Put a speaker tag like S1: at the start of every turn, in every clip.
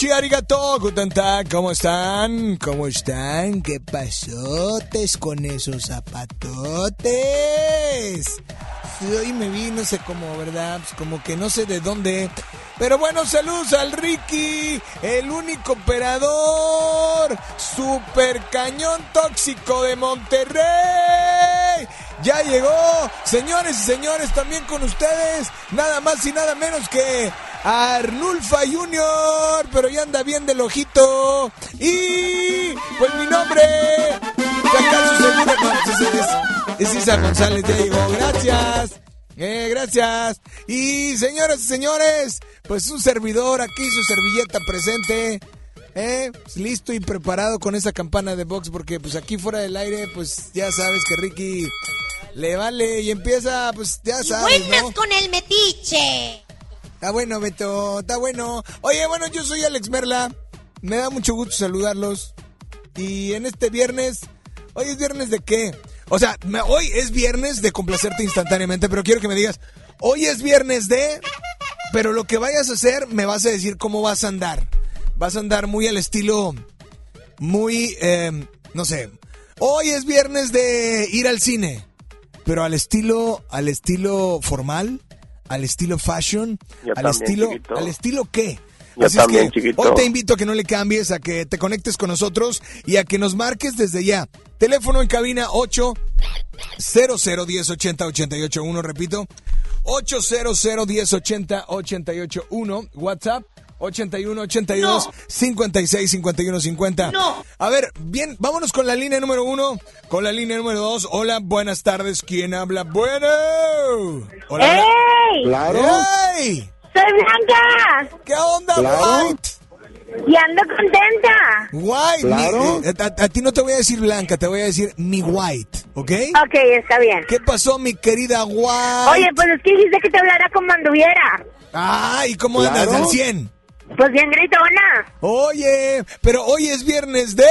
S1: arrivederci, arigato, guten tag, ¿cómo están? ¿Cómo están? ¿Qué pasotes con esos zapatotes? Hoy me vi, no sé cómo, ¿verdad? Pues como que no sé de dónde. Pero bueno, saludos al Ricky, el único operador super cañón tóxico de Monterrey. Ya llegó, señores y señores, también con ustedes, nada más y nada menos que Arnulfa Junior, pero ya anda bien del ojito. Y pues mi nombre, es, Isa González, ya digo, gracias. Eh, gracias. Y señoras y señores, pues un servidor aquí, su servilleta presente. Eh, pues, listo y preparado con esa campana de box porque pues aquí fuera del aire pues ya sabes que Ricky le vale y empieza pues ya sabes,
S2: ¿no? con el metiche.
S1: Está bueno, Beto, está bueno. Oye, bueno, yo soy Alex Merla. Me da mucho gusto saludarlos. Y en este viernes, hoy es viernes de qué? O sea, hoy es viernes de complacerte instantáneamente, pero quiero que me digas, hoy es viernes de, pero lo que vayas a hacer me vas a decir cómo vas a andar. Vas a andar muy al estilo, muy, em, no sé. Hoy es viernes de ir al cine, pero al estilo, al estilo formal al estilo fashion, al estilo, al estilo qué. Así es que hoy te invito a que no le cambies, a que te conectes con nosotros y a que nos marques desde ya. Teléfono en cabina 8 00 10 80 88 1, repito. 800 10 80 88 1, WhatsApp 81 82 56 51 50.
S2: No.
S1: A ver, bien, vámonos con la línea número uno, con la línea número dos. Hola, buenas tardes. ¿Quién habla? Bueno.
S3: Hola. ¡Ey!
S1: Claro.
S3: ¡Ey! Soy Blanca.
S1: ¿Qué onda, White?
S3: Y ando contenta.
S1: White.
S3: Claro.
S1: Eh, a, ti no te voy a decir Blanca, te voy a decir mi White. ¿Ok?
S3: Ok, está bien.
S1: ¿Qué pasó, mi querida White?
S3: Oye, pues es que dijiste que te hablara como anduviera.
S1: Ah, ¿y cómo andas al 100?
S3: Pues bien gritona.
S1: Oye, pero hoy es viernes de...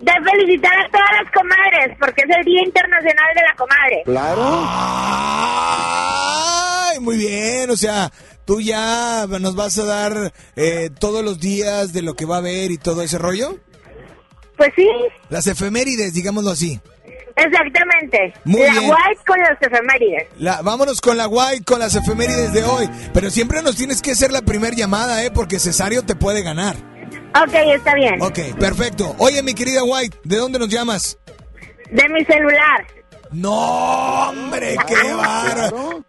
S3: De felicitar a todas las comadres, porque es el Día Internacional de la Comadre.
S4: Claro.
S1: Ay, muy bien, o sea, tú ya nos vas a dar eh, todos los días de lo que va a haber y todo ese rollo.
S3: Pues sí,
S1: Las efemérides, digámoslo así.
S3: Exactamente.
S1: Muy
S3: la
S1: bien.
S3: White con las efemérides.
S1: La, vámonos con la guay, con las efemérides de hoy. Pero siempre nos tienes que hacer la primera llamada, ¿eh? Porque Cesario te puede ganar.
S3: Ok, está bien.
S1: Ok, perfecto. Oye, mi querida White, ¿de dónde nos llamas?
S3: De mi celular.
S1: No, hombre, qué bárbaro.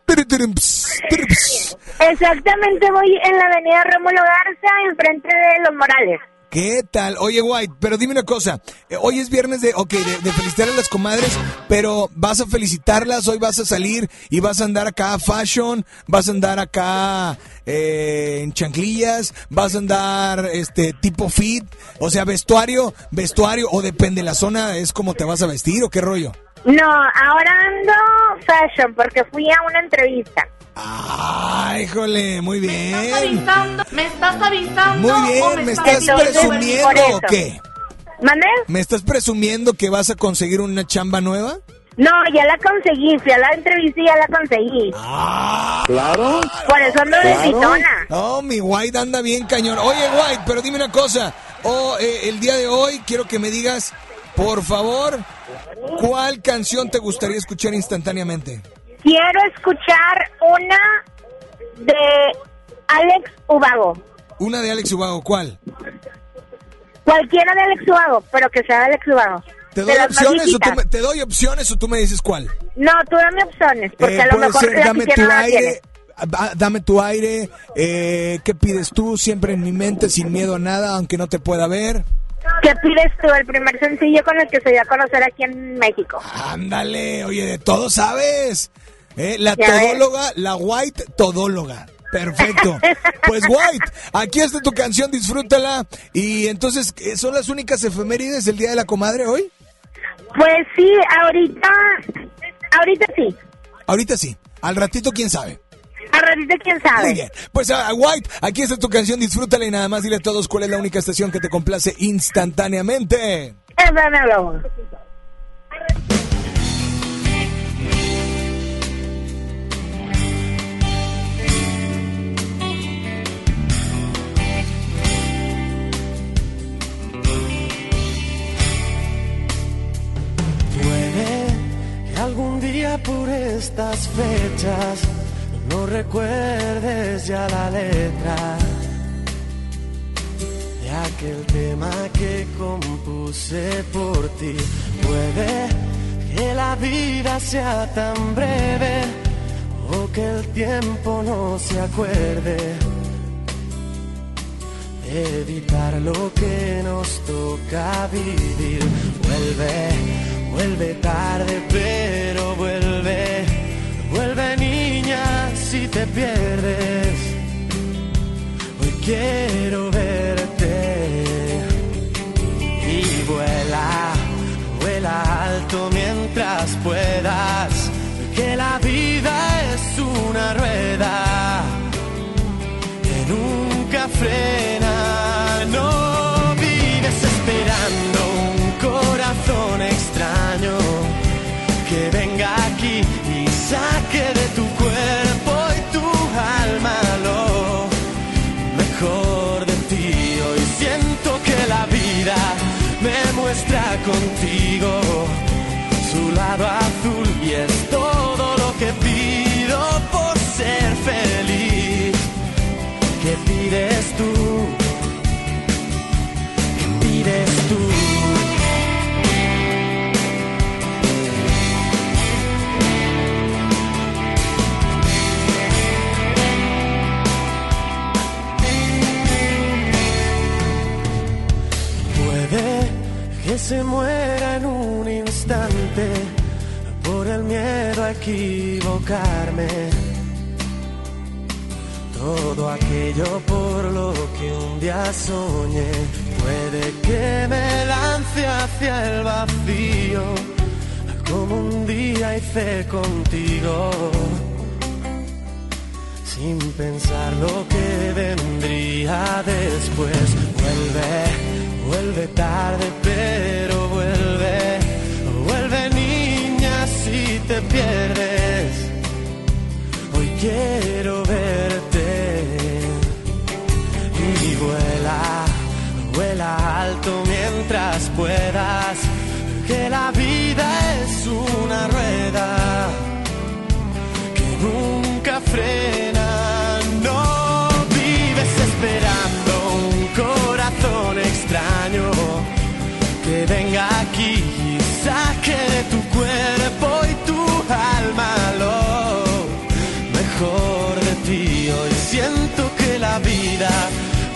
S3: Exactamente, voy en la avenida Rómulo Garza, enfrente de Los Morales.
S1: ¿Qué tal? Oye, White, pero dime una cosa. Eh, Hoy es viernes de, ok, de, de felicitar a las comadres, pero vas a felicitarlas, hoy vas a salir y vas a andar acá fashion, vas a andar acá eh, en chanclillas, vas a andar este tipo fit, o sea, vestuario, vestuario, o depende la zona, es como te vas a vestir o qué rollo.
S3: No, ahora ando fashion porque fui a una entrevista.
S1: Ah, híjole, muy
S5: ¿Me estás
S1: bien.
S5: avisando? ¿Me estás avisando?
S1: Muy
S5: o
S1: bien, ¿me
S5: estás
S1: presumiendo o qué?
S3: ¿Mandé?
S1: ¿Me estás presumiendo que vas a conseguir una chamba nueva?
S3: No, ya la conseguí, fui a la entrevista y ya la conseguí.
S4: Claro.
S3: Por eso ando de
S4: Claro.
S3: gritona.
S1: No, mi White anda bien cañón. Oye, White, pero dime una cosa. Oh, eh, el día de hoy quiero que me digas, por favor, ¿cuál canción te gustaría escuchar instantáneamente?
S3: Quiero escuchar una de Alex Ubago.
S1: Una de Alex Ubago, ¿cuál?
S3: Cualquiera de Alex Ubago, pero que sea de Alex Ubago.
S1: ¿Te doy, opciones o tú me, ¿Te doy opciones o tú me dices cuál?
S3: No, tú dame opciones, porque
S1: Eh,
S3: a lo
S1: puede
S3: mejor
S1: ser,
S3: la
S1: dame
S3: que
S1: tu
S3: no
S1: aire,
S3: tienes.
S1: ah, dame tu aire, eh, ¿qué pides tú? Siempre en mi mente, sin miedo a nada, aunque no te pueda ver.
S3: ¿Qué pides tú? El primer sencillo con el que se dio a conocer aquí en México.
S1: Ándale, oye, de todo sabes. Eh, la todóloga, la White todóloga. Perfecto. Pues White, aquí está tu canción, disfrútala. Y entonces, ¿eh, ¿son las únicas efemérides del Día de la Comadre hoy?
S3: Pues sí, ahorita, ahorita sí.
S1: Ahorita sí. Al ratito, quién sabe.
S3: Al ratito, quién sabe.
S1: Muy bien. Pues a White, aquí está tu canción, disfrútala y nada más dile a todos cuál es la única estación que te complace instantáneamente.
S3: FM
S6: por estas fechas no recuerdes ya la letra de aquel tema que compuse por ti. Puede que la vida sea tan breve o que el tiempo no se acuerde de evitar lo que nos toca vivir. Vuelve, vuelve tarde, pero vuelve, te pierdes. Hoy quiero verte y vuela, vuela alto mientras puedas, que la vida es una rueda que nunca frena. Contigo. Sin pensar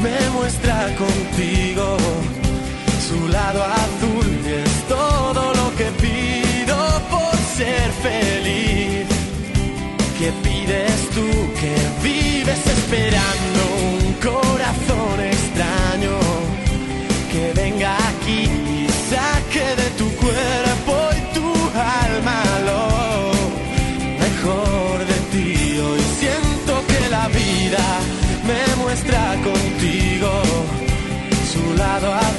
S6: me muestra contigo su lado azul su lado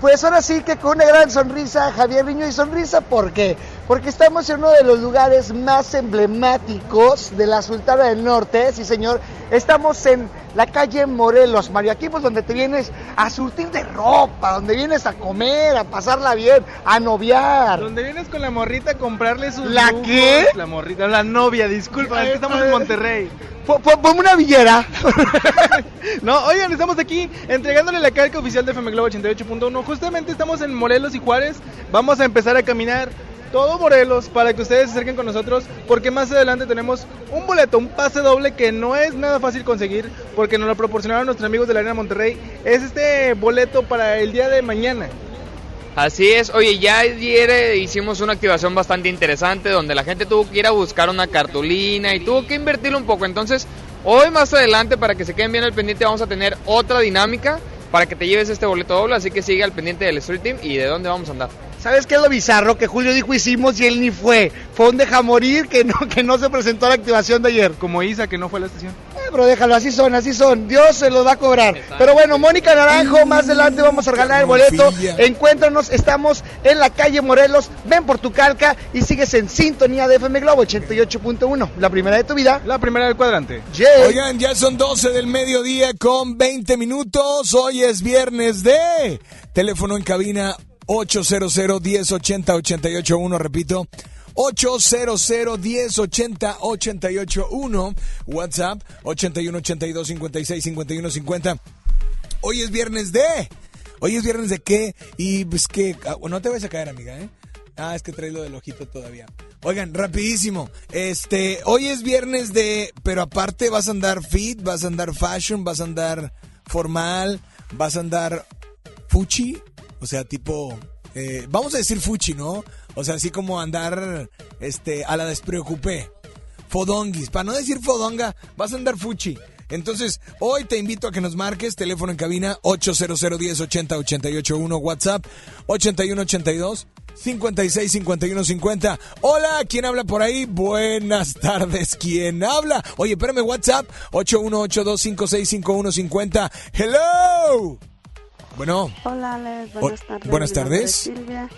S7: pues ahora sí que con una gran sonrisa, Javier Niño y sonrisa, ¿por qué? Porque estamos en uno de los lugares más emblemáticos de la Sultana del Norte, sí señor. Estamos en la calle Morelos, Mario, aquí pues donde te vienes a surtir de ropa, donde vienes a comer, a pasarla bien, a noviar.
S8: Donde vienes con la morrita a comprarle sus
S7: ¿La
S8: lujos.
S7: qué?
S8: La morrita, la novia, disculpa, es que estamos en Monterrey.
S7: Po- po- Ponme una villera.
S8: No, oigan, estamos aquí entregándole la carga oficial de FM Globo 88.1. Justamente estamos en Morelos y Juárez. Vamos a empezar a caminar todo Morelos para que ustedes se acerquen con nosotros porque más adelante tenemos un boleto, un pase doble que no es nada fácil conseguir porque nos lo proporcionaron nuestros amigos de la Arena Monterrey. Es este boleto para el día de mañana.
S9: Así es, oye, ya ayer eh, hicimos una activación bastante interesante donde la gente tuvo que ir a buscar una cartulina y tuvo que invertirlo un poco. Entonces, hoy más adelante, para que se queden bien al pendiente, vamos a tener otra dinámica para que te lleves este boleto doble. Así que sigue al pendiente del Street Team y de dónde vamos a andar.
S7: ¿Sabes qué es lo bizarro? Que Julio dijo hicimos y él ni fue. Fue un deja morir que no, que no se presentó a la activación de ayer.
S8: Como Isa, que no fue a la estación.
S7: Eh, pero déjalo, así son, así son. Dios se los va a cobrar. Pero bueno, Mónica Naranjo, más adelante vamos a regalar el boleto. Encuéntranos, estamos en la calle Morelos. Ven por tu calca y sigues en sintonía de FM Globo 88.1. La primera de tu vida.
S8: La primera del cuadrante.
S1: Oigan, ya son 12 del mediodía con 20 minutos. Hoy es viernes de teléfono en cabina 800 1080 881, repito. 800 1080 881 WhatsApp 81 82 56 51 50 Hoy es viernes de Hoy es viernes de qué y pues que ah, no te vayas a caer amiga, ¿eh? Ah, es que traes lo del ojito todavía. Oigan, rapidísimo. Este, hoy es viernes de, pero aparte vas a andar fit, vas a andar fashion, vas a andar formal, vas a andar fuchi, o sea, tipo, eh, vamos a decir fuchi, ¿no? O sea, así como andar, este, a la despreocupé. Fodonguis, para no decir fodonga, vas a andar fuchi. Entonces, hoy te invito a que nos marques, teléfono en cabina 800 1080 881 WhatsApp 8182 56 51 50. Hola, ¿quién habla por ahí? Buenas tardes, ¿quién habla? Oye, espérame, WhatsApp 8182565150. Hello. Bueno.
S10: Hola, Alex. Buenas tardes.
S1: buenas
S10: Silvia.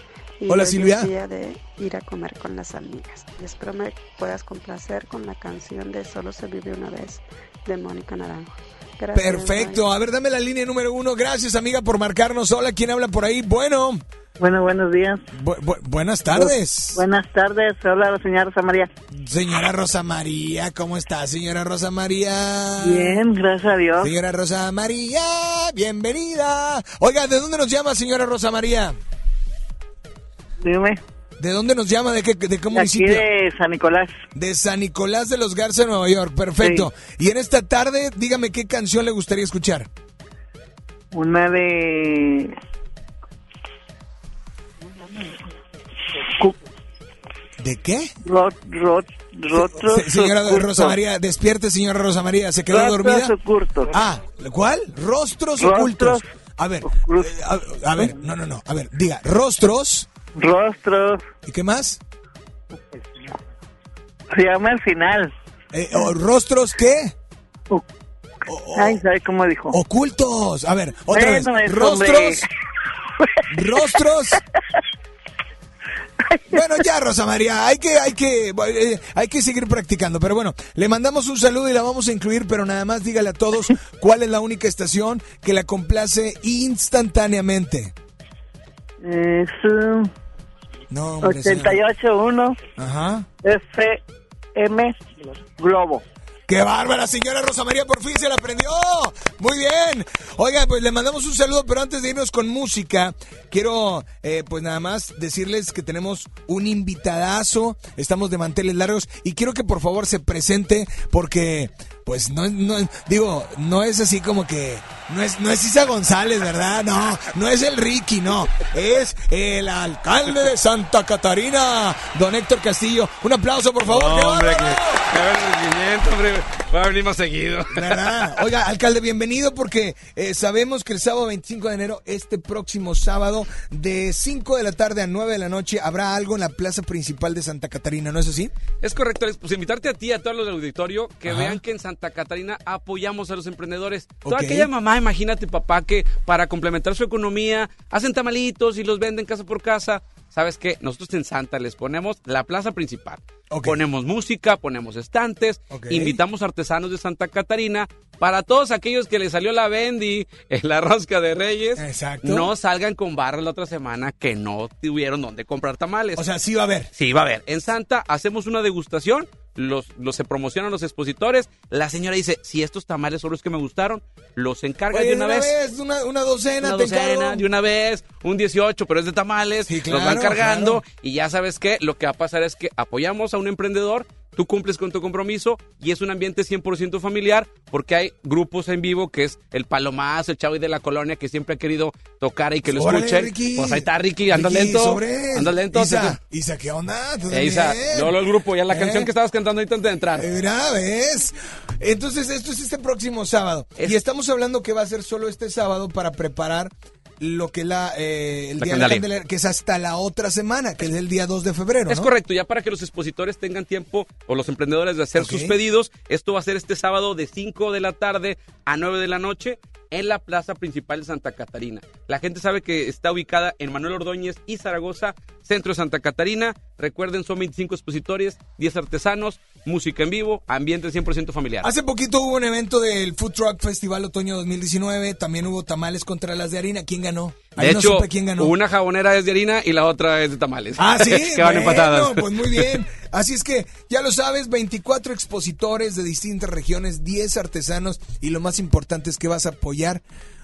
S10: y
S1: Hola,
S10: hoy es
S1: Silvia.
S10: día de ir a comer con las amigas. Y espero me puedas complacer con la canción de Solo se vive una vez de Mónica Naranjo. Gracias,
S1: Perfecto. A ver, dame la línea número uno. Gracias, amiga, por marcarnos. Hola, ¿quién habla por ahí? Bueno.
S11: Bueno, buenos días.
S1: Bu- bu- buenas tardes.
S11: Buenas tardes. Hola, la señora Rosa María.
S1: Señora Rosa María, ¿cómo está, señora Rosa María?
S11: Bien, gracias a Dios.
S1: Señora Rosa María, bienvenida. Oiga, ¿de dónde nos llama, señora Rosa María?
S11: Dime.
S1: ¿De dónde nos llama? ¿De qué, de qué
S11: Aquí
S1: municipio?
S11: de San Nicolás.
S1: De San Nicolás de los Garza, Nueva York. Perfecto. Y en esta tarde, dígame qué canción le gustaría escuchar.
S11: Una de...
S1: ¿De qué?
S11: Rot, rot, rotros
S1: Se- señora. Rosa María, despierte, señora Rosa María. ¿Se quedó
S11: Rostros
S1: dormida?
S11: ocultos.
S1: Ah, ¿cuál? Rostros,
S11: Rostros
S1: ocultos. A ver, eh, a, a ver, no, no, no. A ver, diga, rostros.
S11: Rostros.
S1: ¿Y qué más?
S11: Se llama el final.
S1: Eh, o ¿Rostros qué?
S11: Ay, ¿sabes cómo dijo?
S1: Ocultos. A ver, otra vez. Rostros. Rostros. Bueno, ya, Rosa María, hay que, hay que, eh, hay que seguir practicando. Pero bueno, le mandamos un saludo y la vamos a incluir, pero nada más dígale a todos cuál es la única estación que la complace instantáneamente.
S11: Es uh,
S1: No, hombre, señora.
S11: 88.1
S1: Ajá.
S11: FM Globo.
S1: ¡Qué bárbara, señora Rosa María! Por fin se la aprendió. Muy bien. Oiga, pues le mandamos un saludo, pero antes de irnos con música, quiero, eh, pues nada más decirles que tenemos un invitadazo. Estamos de manteles largos y quiero que por favor se presente porque, pues no, no digo, no es así como que, no es, no es Isa González, ¿verdad? No, no es el Ricky, no. Es el alcalde de Santa Catarina, don Héctor Castillo. Un aplauso, por favor. ¡Qué
S12: hombre, que, que seguimiento, hombre. Va a venir más seguido.
S1: Oiga, alcalde, bienvenido porque eh, sabemos que el sábado 25 de enero, este próximo sábado, de 5 de la tarde a 9 de la noche, habrá algo en la plaza principal de Santa Catarina, ¿no es así?
S12: Es correcto. Pues invitarte a ti y a todos los del auditorio que
S1: Ajá.
S12: vean que en Santa Catarina apoyamos a los emprendedores. Toda aquella mamá, imagínate, papá, que para complementar su economía hacen tamalitos y los venden casa por casa. ¿Sabes qué? Nosotros en Santa les ponemos la plaza principal. Ponemos música, ponemos estantes, invitamos artesanos de Santa Catarina. Para todos aquellos que les salió la Bendy en la rosca de Reyes,
S1: Exacto.
S12: no salgan con barras la otra semana que no tuvieron dónde comprar tamales.
S1: O sea, sí va a haber.
S12: Sí, va a haber. En Santa hacemos una degustación, los, los se promocionan los expositores. La señora dice, si estos tamales son los que me gustaron, los encarga
S1: Oye,
S12: de una, vez.
S1: una, una docena,
S12: Una
S1: te
S12: docena,
S1: encargo.
S12: de una vez, un 18, pero es de tamales, los
S1: claro,
S12: van cargando
S1: claro.
S12: y ya sabes qué, lo que va a pasar es que apoyamos a un emprendedor, tú cumples con tu compromiso y es un ambiente 100% familiar porque hay grupos en vivo que es el Palomazo, el Chavo de la Colonia que siempre ha querido tocar y que lo
S1: Órale,
S12: escuchen.
S1: Ricky.
S12: Pues ahí está Ricky, anda lento, anda lento.
S1: Isa, Isa, ¿qué onda? ¿Tú
S12: Eh, Isa, luego, luego el grupo, ya la
S1: ¿Eh?
S12: canción que estabas cantando ahorita antes de entrar.
S1: Mira, ¿ves? Entonces, esto es este próximo sábado. Y estamos hablando que va a ser solo este sábado para preparar lo que la, eh, el
S12: La
S1: día de la
S12: Candelaria.
S1: Que es hasta la otra semana, que es el día 2 de febrero.
S12: Es
S1: ¿no?
S12: correcto, ya para que los expositores tengan tiempo o los emprendedores de hacer sus pedidos, esto va a ser este sábado de 5 de la tarde a 9 de la noche en la plaza principal de Santa Catarina. La gente sabe que está ubicada en Manuel Ordóñez y Zaragoza, centro de Santa Catarina. Recuerden, son 25 expositores, 10 artesanos, música en vivo, ambiente 100% familiar.
S1: Hace poquito hubo un evento del Food Truck Festival Otoño 2019. También hubo tamales contra las de harina. ¿Quién ganó?
S12: De
S1: no
S12: hecho,
S1: supe quién ganó.
S12: una jabonera es de harina y la otra es de tamales.
S1: Ah, sí.
S12: que van
S1: Bueno,
S12: empatadas.
S1: Pues muy bien. Así es que, ya lo sabes, 24 expositores de distintas regiones, 10 artesanos y lo más importante es que vas a apoyar,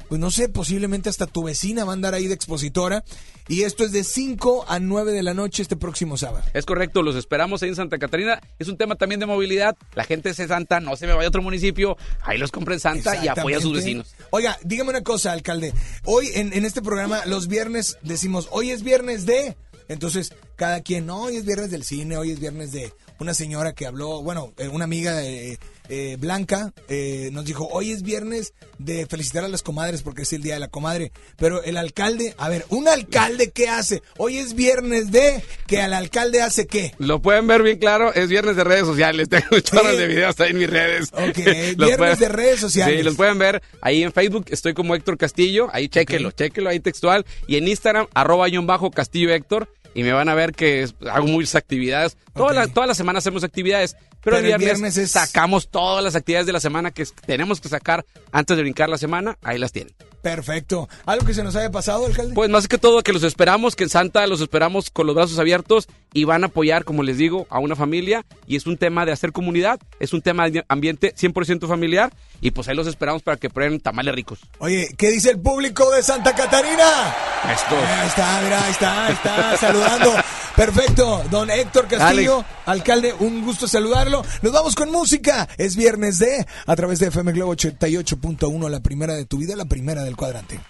S1: pues no sé, posiblemente hasta tu vecina va a andar ahí de expositora. Y esto es de 5 a 9 de la noche este próximo sábado.
S12: Es correcto, los esperamos ahí en Santa Catarina. Es un tema también de movilidad. La gente de Santa no se me vaya a otro municipio. Ahí los compra en Santa y apoya a sus vecinos.
S1: Oiga, dígame una cosa, alcalde. Hoy en, en este programa, los viernes decimos, hoy es viernes de. Entonces, cada quien, no, hoy es viernes del cine, hoy es viernes de una señora que habló, bueno, eh, una amiga de, eh, Blanca eh, nos dijo, hoy es viernes de felicitar a las comadres porque es el día de la comadre. Pero el alcalde, a ver, un alcalde, ¿qué hace? Hoy es viernes de que al alcalde hace qué.
S12: Lo pueden ver bien claro, es viernes de redes sociales. Tengo chorros de videos ahí en mis redes.
S1: Ok, viernes de redes sociales.
S12: Sí, los pueden ver ahí en Facebook. Estoy como Héctor Castillo. Ahí chéquelo, chéquelo ahí textual. Y en Instagram, arroba guion bajo Castillo Héctor. Y me van a ver que hago muchas actividades. Toda la, toda la semana hacemos actividades, pero, el
S13: Pero el
S12: viernes,
S13: viernes es-
S12: sacamos todas las actividades de la semana que tenemos que sacar antes de brincar la semana. Ahí las tienen.
S13: Perfecto. ¿Algo que se nos haya pasado, alcalde?
S12: Pues más que todo que los esperamos, que en Santa los esperamos con los brazos abiertos y van a apoyar, como les digo, a una familia y es un tema de hacer comunidad, es un tema de ambiente 100% familiar y pues ahí los esperamos para que prueben tamales ricos.
S13: Oye, ¿qué dice el público de Santa Catarina?
S12: Estos.
S13: Ahí está, mira, ahí está, ahí está, saludando. Perfecto, don Héctor Castillo, alcalde, un gusto saludarlo. Nos vamos con música. Es viernes de, a través de FM Globo 88.1, la primera de tu vida, la primera del cuadrante.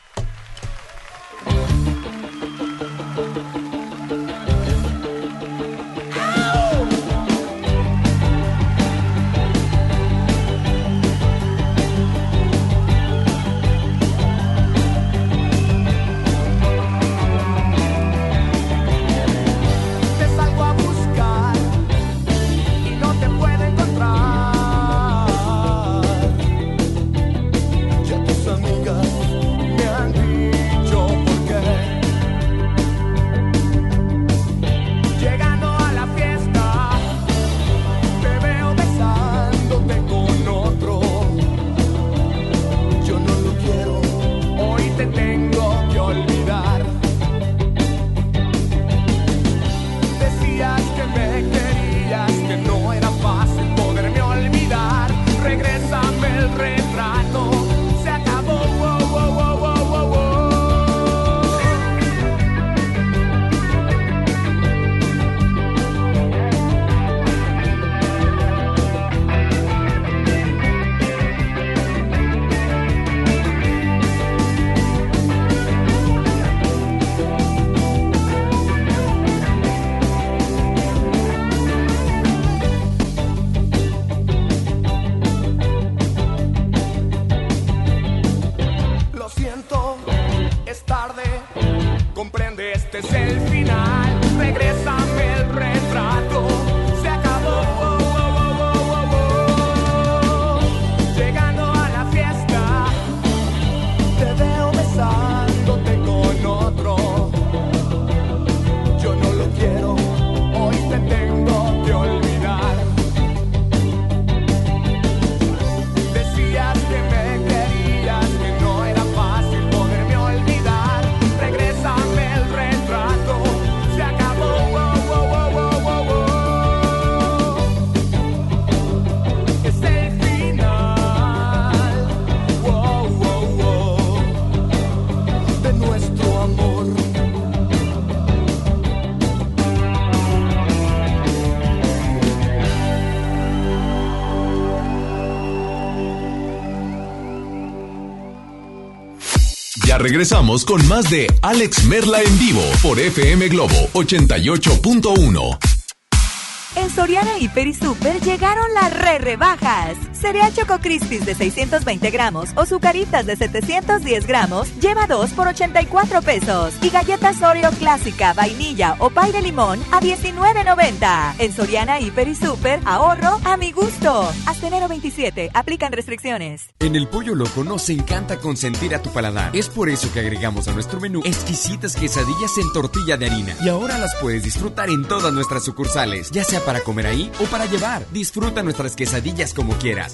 S14: Regresamos con más de Alex Merla en vivo por FM Globo 88.1.
S15: En Soriana Hiper y Super llegaron las re rebajas. Cereal Choco Crispies de 620 gramos o Zucaritas de 710 gramos lleva 2 por 84 pesos. Y galletas Oreo clásica, vainilla o pay de limón a 19.90. En Soriana Hiper y Super, ahorro a mi gusto. Hasta enero 27, aplican restricciones.
S16: En el Pollo Loco nos encanta consentir a tu paladar. Es por eso que agregamos a nuestro menú exquisitas quesadillas en tortilla de harina. Y ahora las puedes disfrutar en todas nuestras sucursales, ya sea para comer ahí o para llevar. Disfruta nuestras quesadillas como quieras.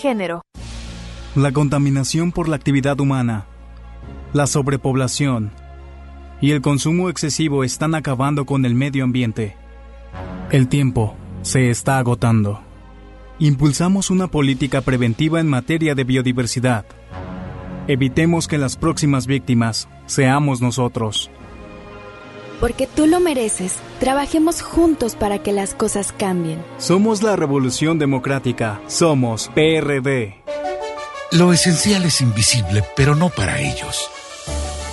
S17: Género.
S18: La contaminación por la actividad humana, la sobrepoblación y el consumo excesivo están acabando con el medio ambiente. El tiempo se está agotando. Impulsamos una política preventiva en materia de biodiversidad. Evitemos que las próximas víctimas seamos nosotros.
S19: Porque tú lo mereces, trabajemos juntos para que las cosas cambien.
S18: Somos la Revolución Democrática. Somos PRD.
S20: Lo esencial es invisible, pero no para ellos.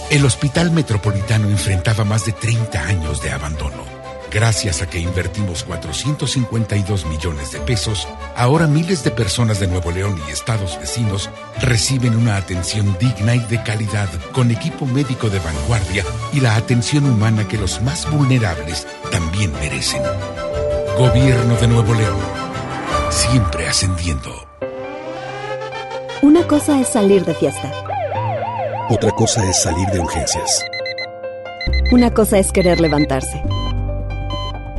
S20: El Hospital Metropolitano enfrentaba más de 30 años de abandono. Gracias a que invertimos 452 millones de pesos, ahora miles de personas de Nuevo León y estados vecinos reciben una atención digna y de calidad con equipo médico de vanguardia y la atención humana que los más vulnerables también merecen. Gobierno de Nuevo León, siempre ascendiendo.
S21: Una cosa es salir de fiesta.
S22: Otra cosa es salir de urgencias.
S21: Una cosa es querer levantarse.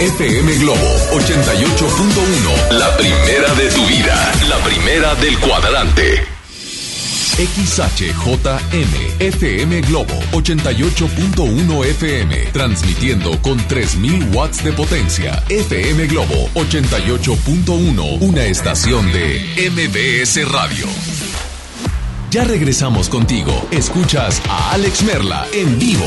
S14: FM Globo 88.1. La primera de tu vida. La primera del cuadrante. XHJM FM Globo 88.1 FM. Transmitiendo con 3000 watts de potencia. FM Globo 88.1. Una estación de MBS Radio. Ya regresamos contigo. Escuchas a Alex Merla en vivo.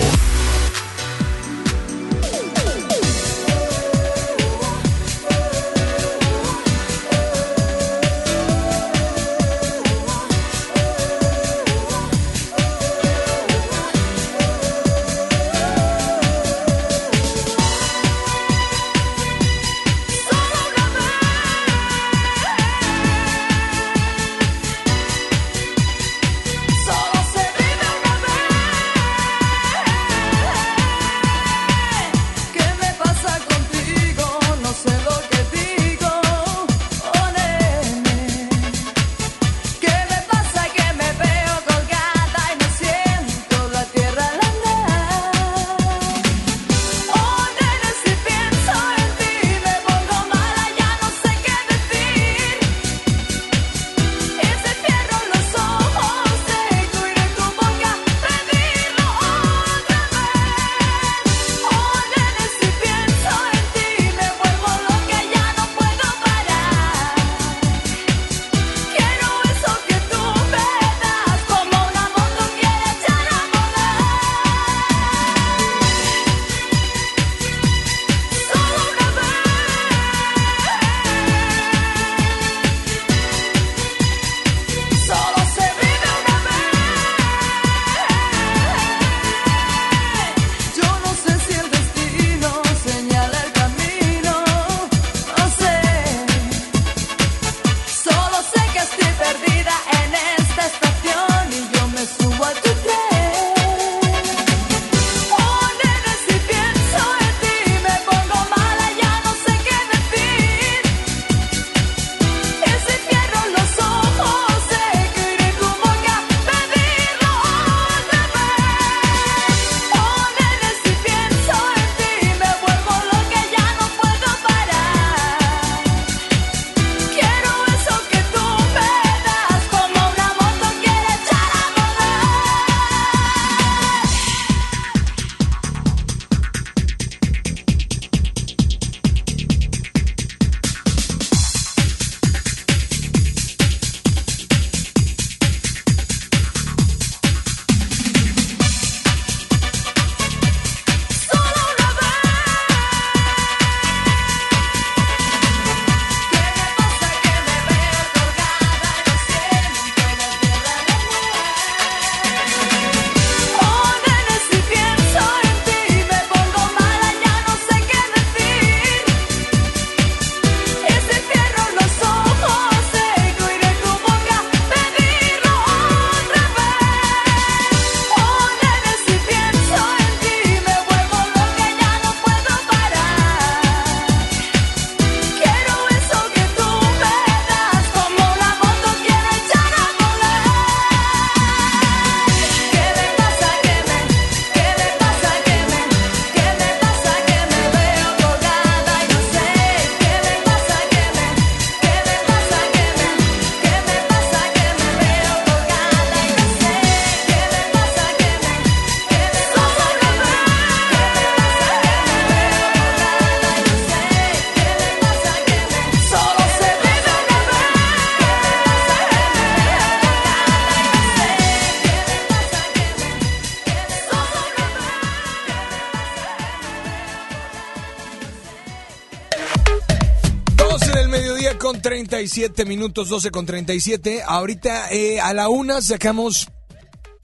S1: Con 37 minutos, 12 con 37. Ahorita eh, a la una sacamos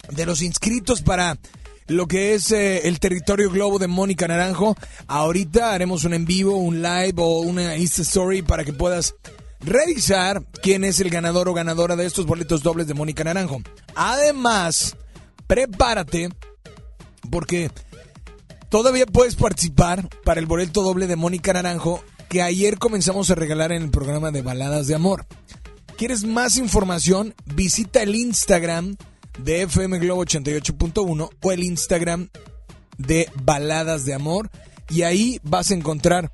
S1: de los inscritos para lo que es eh, el territorio globo de Mónica Naranjo. Ahorita haremos un en vivo, un live o una Insta Story para que puedas revisar quién es el ganador o ganadora de estos boletos dobles de Mónica Naranjo. Además, prepárate porque todavía puedes participar para el boleto doble de Mónica Naranjo que ayer comenzamos a regalar en el programa de Baladas de Amor. ¿Quieres más información? Visita el Instagram de FM Globo 88.1 o el Instagram de Baladas de Amor y ahí vas a encontrar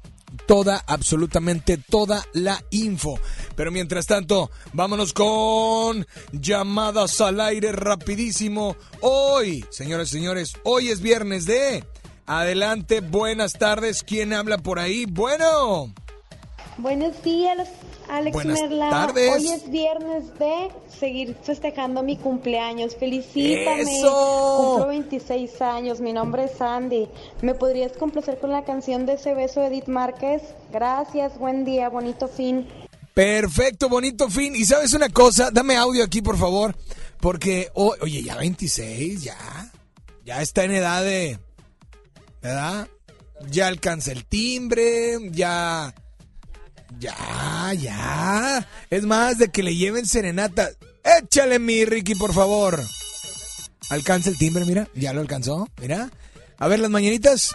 S1: toda, absolutamente toda la info. Pero mientras tanto, vámonos con llamadas al aire rapidísimo. Hoy, señores señores, hoy es viernes de... Adelante, buenas tardes. ¿Quién habla por ahí? Bueno.
S23: Buenos días, Alex
S1: Buenas
S23: Merla.
S1: tardes.
S23: Hoy es viernes de seguir festejando mi cumpleaños. Felicítame.
S1: ¡Eso!
S23: Cumplo 26 años. Mi nombre es Sandy. ¿Me podrías complacer con la canción de ese beso de Edith Márquez? Gracias, buen día, bonito fin.
S1: Perfecto, bonito fin. Y sabes una cosa, dame audio aquí, por favor. Porque, oh, oye, ya 26, ya. Ya está en edad de... ¿Verdad? Ya alcanza el timbre, ya... Ya, ya. Es más, de que le lleven serenata. Échale, mi Ricky, por favor. Alcanza el timbre, mira. Ya lo alcanzó, mira. A ver las mañanitas.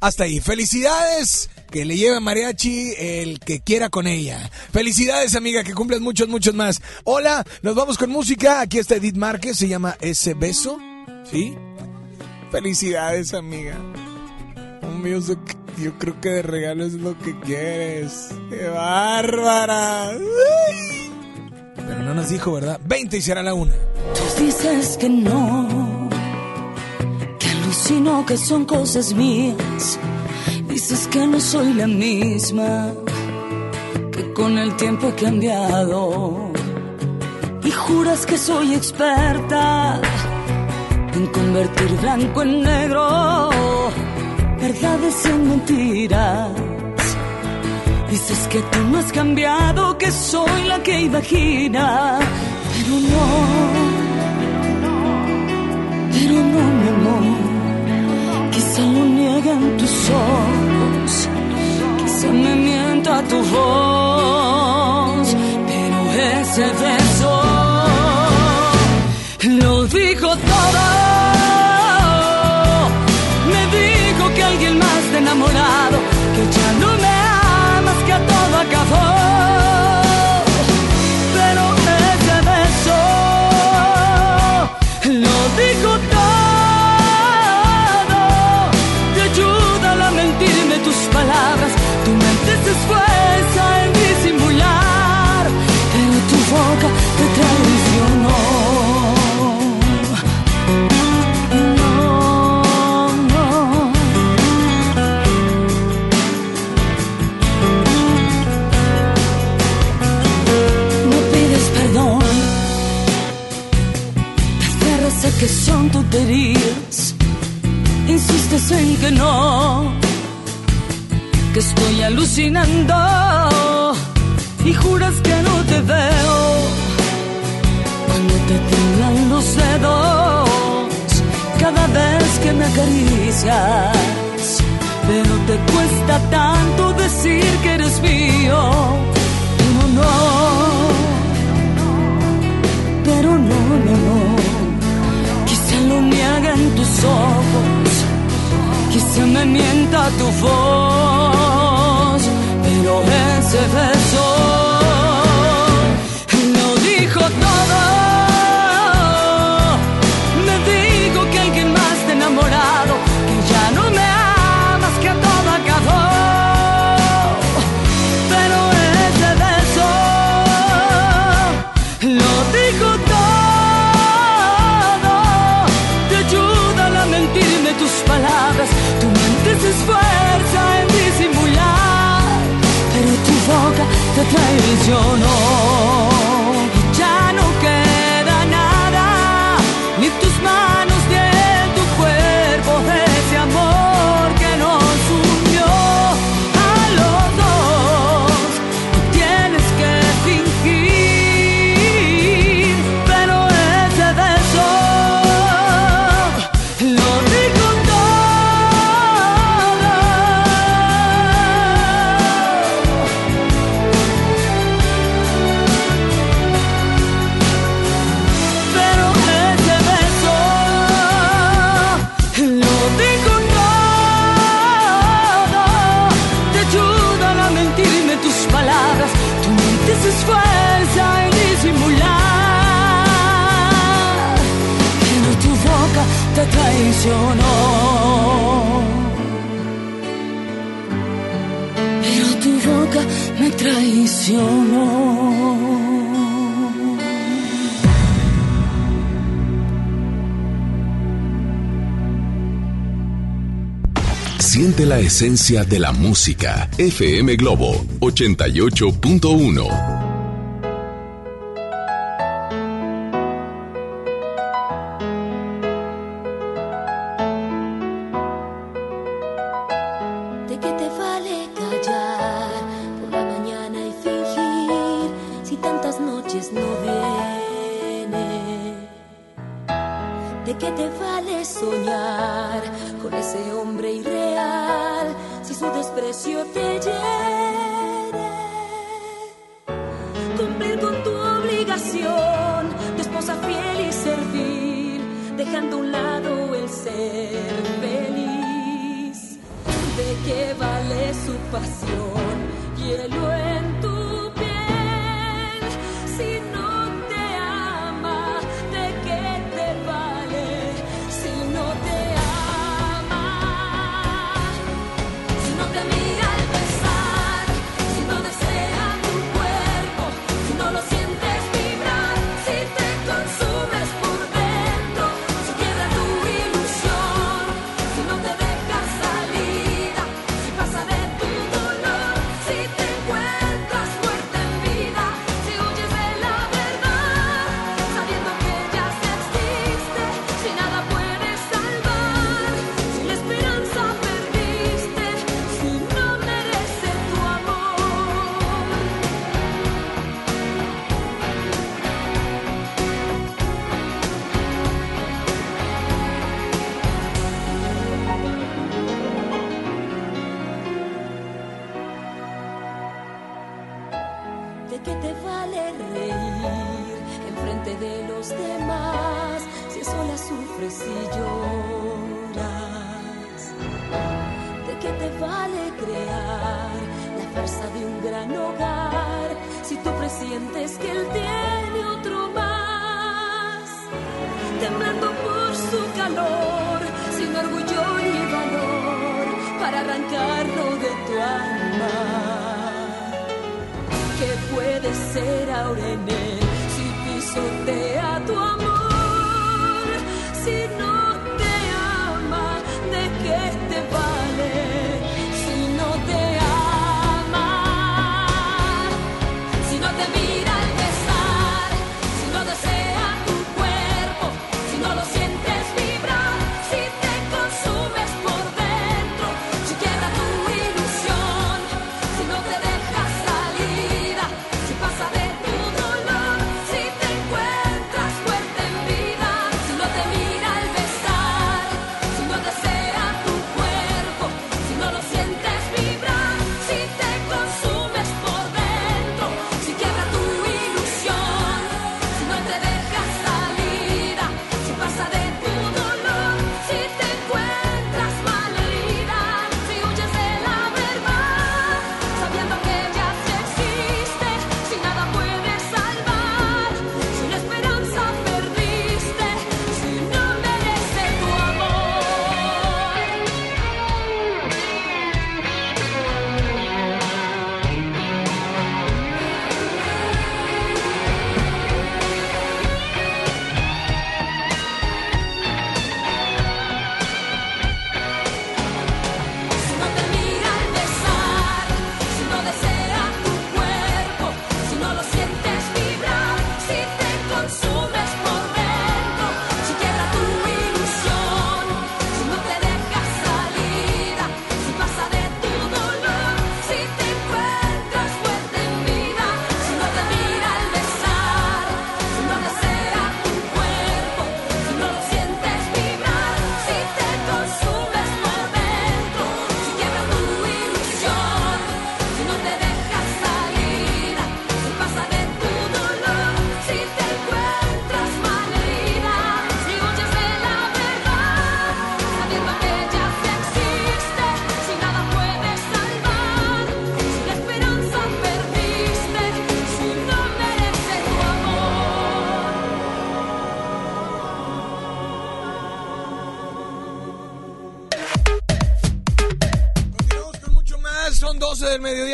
S1: Hasta ahí. Felicidades. Que le lleve mariachi el que quiera con ella. Felicidades, amiga, que cumplas muchos, muchos más. Hola, nos vamos con música. Aquí está Edith Márquez, se llama Ese Beso. ¿Sí? Felicidades, amiga. Un yo creo que de regalo es lo que quieres. ¡Qué bárbara! Uy. Pero no nos dijo, ¿verdad? 20 y será la una.
S24: Tú dices que no, que alucino que son cosas mías. Dices que no soy la misma, que con el tiempo he cambiado. Y juras que soy experta en convertir blanco en negro, verdades en mentiras. Dices que tú no has cambiado, que soy la que imagina, pero no, pero no, mi amor. Quizá lo niegan tus ojos, quizá me mienta tu voz, pero ese beso que son tonterías, insistes en que no, que estoy alucinando y juras que no te veo. Cuando te tiemblan los dedos cada vez que me acaricias. Pero te cuesta tanto decir que eres mío, pero no, niegan tus ojos, quizá me mienta tu voz, pero ese beso
S25: la esencia de la música. FM Globo 88.1.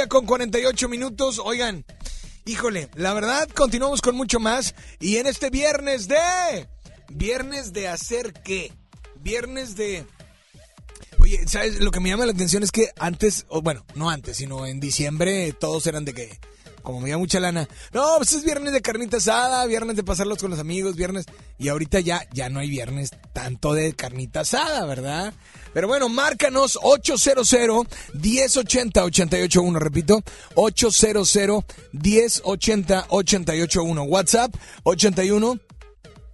S1: con 48 minutos. Oigan, híjole, la verdad, continuamos con mucho más. Y en este viernes de. Viernes de hacer qué? Viernes de. Oye, ¿sabes? Lo que me llama la atención es que antes, o bueno, no antes, sino en diciembre, todos eran de que. Como me da mucha lana. No, pues es viernes de carnita asada, viernes de pasarlos con los amigos, viernes. Y ahorita ya, ya no hay viernes tanto de carnita asada, ¿verdad? Pero bueno, márcanos 800 1080 881, repito, 800 1080 881. WhatsApp 81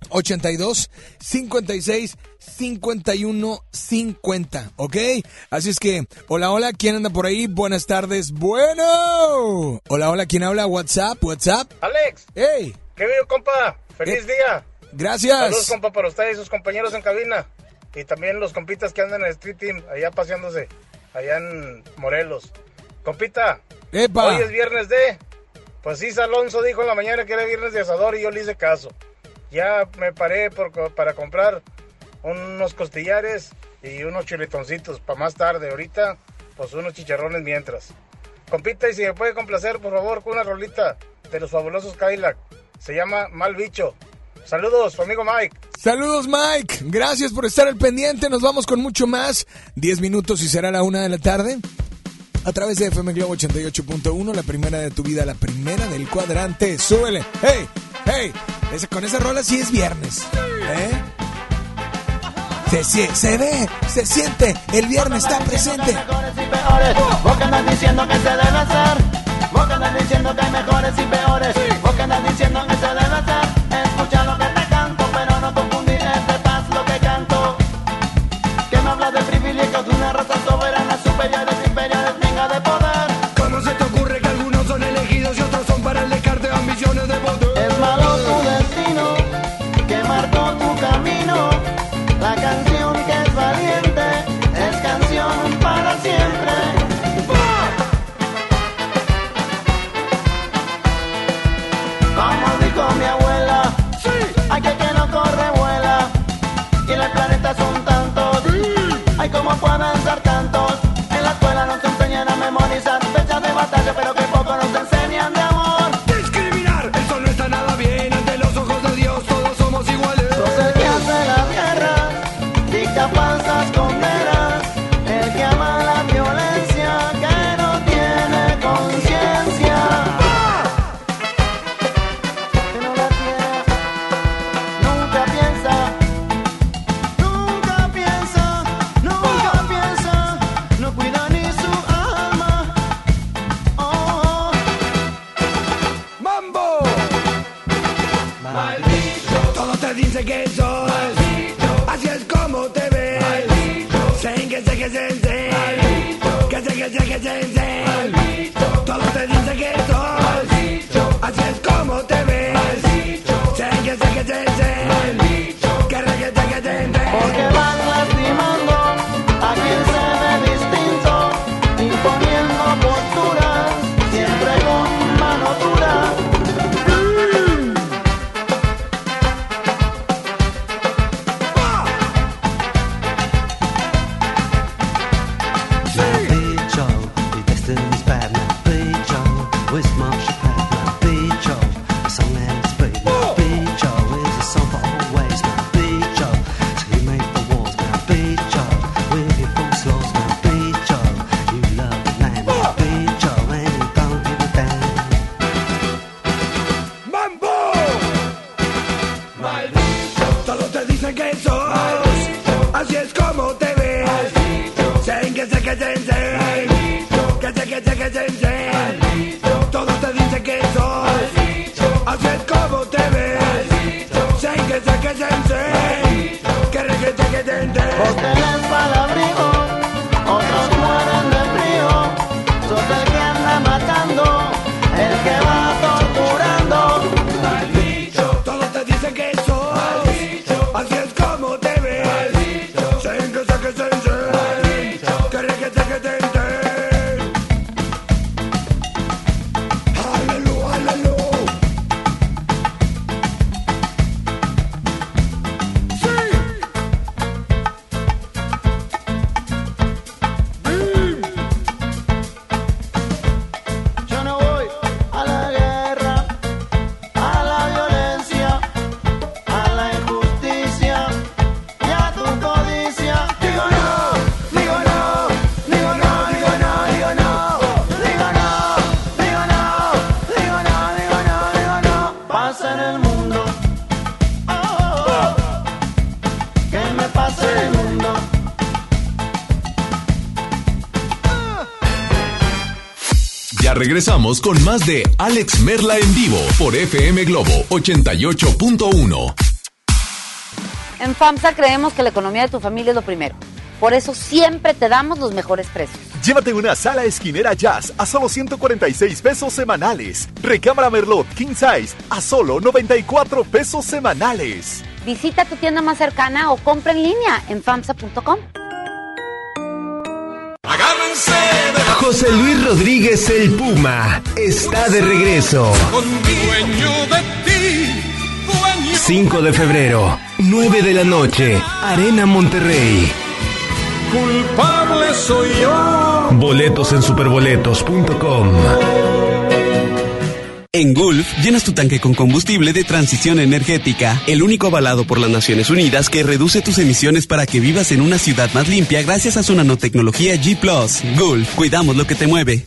S1: 82 56 51 50, ¿ok? Así es que, hola, hola, ¿quién anda por ahí? Buenas tardes, bueno. Hola, hola, ¿quién habla? WhatsApp, WhatsApp.
S26: Alex.
S1: Hey.
S26: ¿Qué vivo, compa? Feliz día.
S1: Gracias.
S26: Saludos, compa, para usted y sus compañeros en cabina. Y también los compitas que andan en el Street Team, allá paseándose, allá en Morelos. Compita,
S1: Epa.
S26: hoy es viernes de... Pues sí, Alonso dijo en la mañana que era viernes de asador y yo le hice caso. Ya me paré por para comprar unos costillares y unos chiletoncitos para más tarde. Ahorita, pues unos chicharrones mientras. Compita, y si me puede complacer, por favor, con una rolita de los fabulosos Cadillac. Se llama Mal Bicho. Saludos, amigo Mike.
S1: Saludos Mike, gracias por estar al pendiente, nos vamos con mucho más, 10 minutos y será la una de la tarde, a través de FM Globo 88.1, la primera de tu vida, la primera del cuadrante, súbele, hey, hey, con esa rola sí es viernes, ¿eh? Se, se ve, se siente, el viernes está presente.
S13: Escucha lo que te canto Pero no confundir este paz lo que canto hablas de privilegios de una batalla, pero
S14: regresamos con más de Alex Merla en vivo por FM Globo 88.1.
S27: En FAMSA creemos que la economía de tu familia es lo primero. Por eso siempre te damos los mejores precios.
S28: Llévate una sala esquinera jazz a solo 146 pesos semanales. Recámara Merlot King Size a solo 94 pesos semanales.
S27: Visita tu tienda más cercana o compra en línea en FAMSA.com.
S29: Rodríguez el Puma está de regreso. 5 de febrero, 9 de la noche, Arena Monterrey.
S30: Culpable soy yo.
S29: Boletos en superboletos.com.
S16: En Gulf, llenas tu tanque con combustible de transición energética, el único avalado por las Naciones Unidas que reduce tus emisiones para que vivas en una ciudad más limpia gracias a su nanotecnología G ⁇ Gulf, cuidamos lo que te mueve.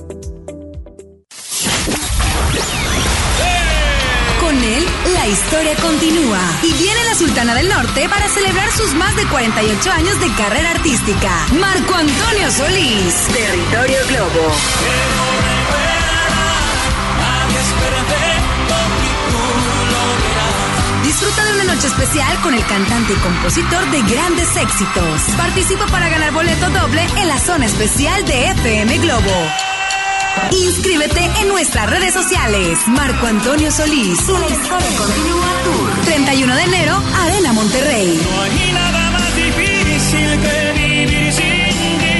S31: Historia continúa. Y viene la Sultana del Norte para celebrar sus más de 48 años de carrera artística. Marco Antonio Solís. Territorio Globo. Disfruta de una noche especial con el cantante y compositor de grandes éxitos. Participa para ganar boleto doble en la zona especial de FM Globo. Inscríbete en nuestras redes sociales. Marco Antonio Solís. Historia continúa tour. 31 de enero, Arena Monterrey.
S30: No hay nada más difícil que vivir sin ti.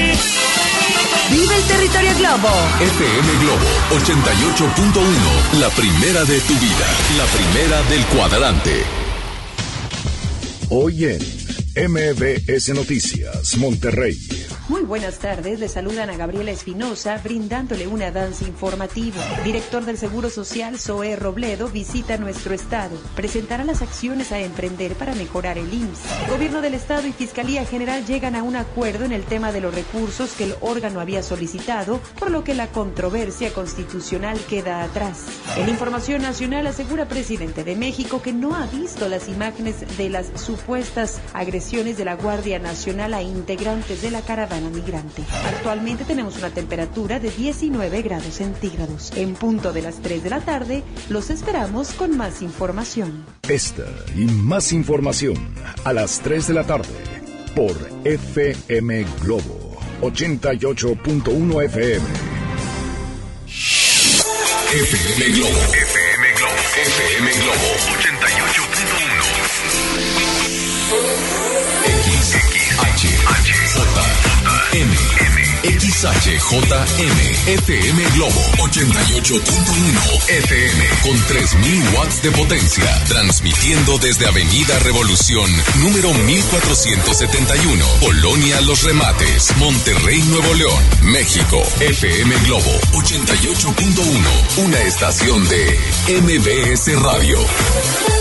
S31: Vive el territorio Globo.
S14: FM Globo 88.1, la primera de tu vida, la primera del cuadrante.
S32: Hoy en MBS Noticias, Monterrey. Muy buenas tardes, le saludan a Gabriela Espinosa brindándole una danza informativa. Director del Seguro Social, Zoe Robledo, visita nuestro estado. Presentará las acciones a emprender para mejorar el IMSS. Gobierno del Estado y Fiscalía General llegan a un acuerdo en el tema de los recursos que el órgano había solicitado, por lo que la controversia constitucional queda atrás. En Información Nacional asegura presidente de México que no ha visto las imágenes de las supuestas agresiones de la Guardia Nacional a integrantes de la caravana migrante. Actualmente tenemos una temperatura de 19 grados centígrados. En punto de las 3 de la tarde, los esperamos con más información.
S33: Esta y más información a las 3 de la tarde por FM Globo 88.1 FM.
S25: FM Globo. FM Globo. FM Globo 88.1. XHJM FM Globo 88.1 FM con 3000 watts de potencia, transmitiendo desde Avenida Revolución, número 1471, Colonia Los Remates, Monterrey, Nuevo León, México. FM Globo 88.1, una estación de MBS Radio.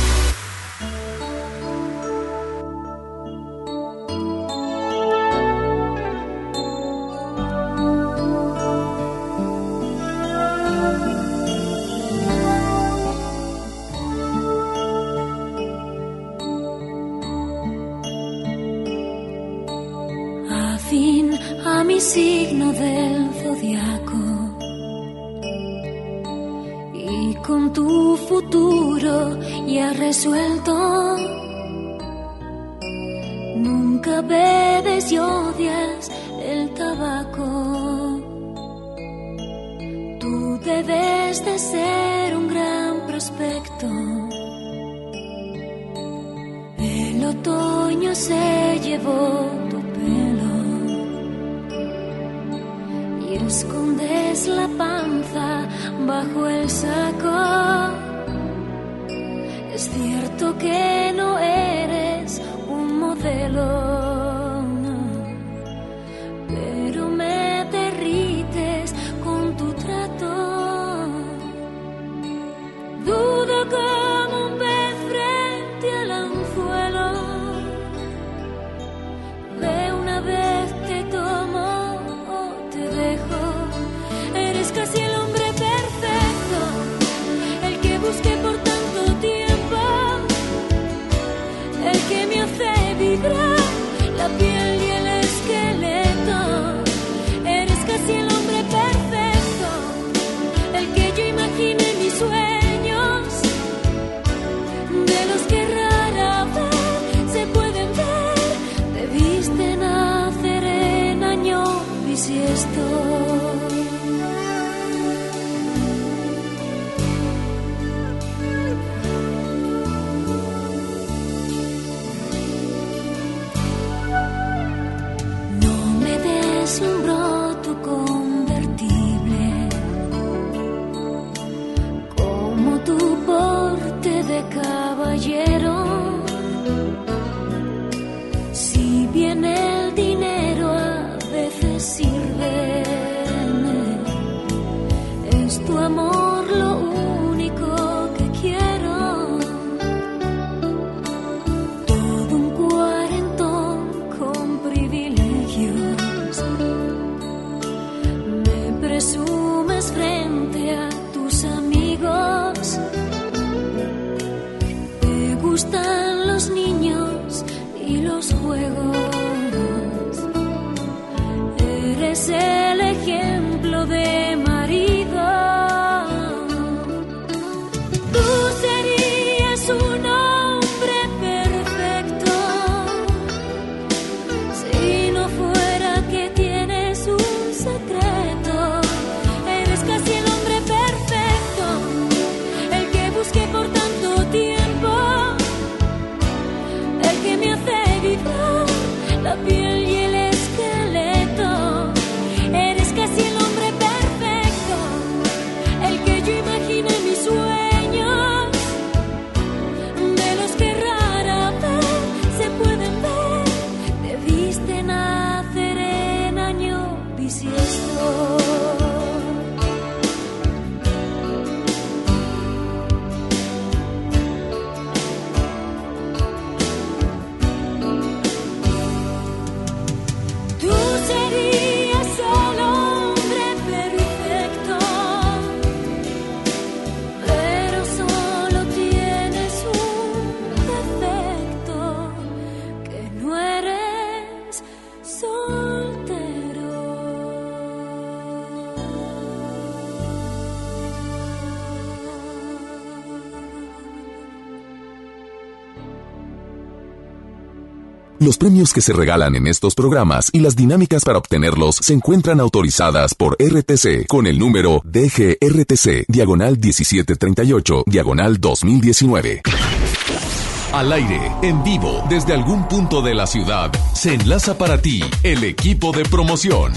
S14: Premios que se regalan en estos programas y las dinámicas para obtenerlos se encuentran autorizadas por RTC con el número DGRTC, diagonal 1738, diagonal 2019. Al aire, en vivo, desde algún punto de la ciudad, se enlaza para ti el equipo de promoción.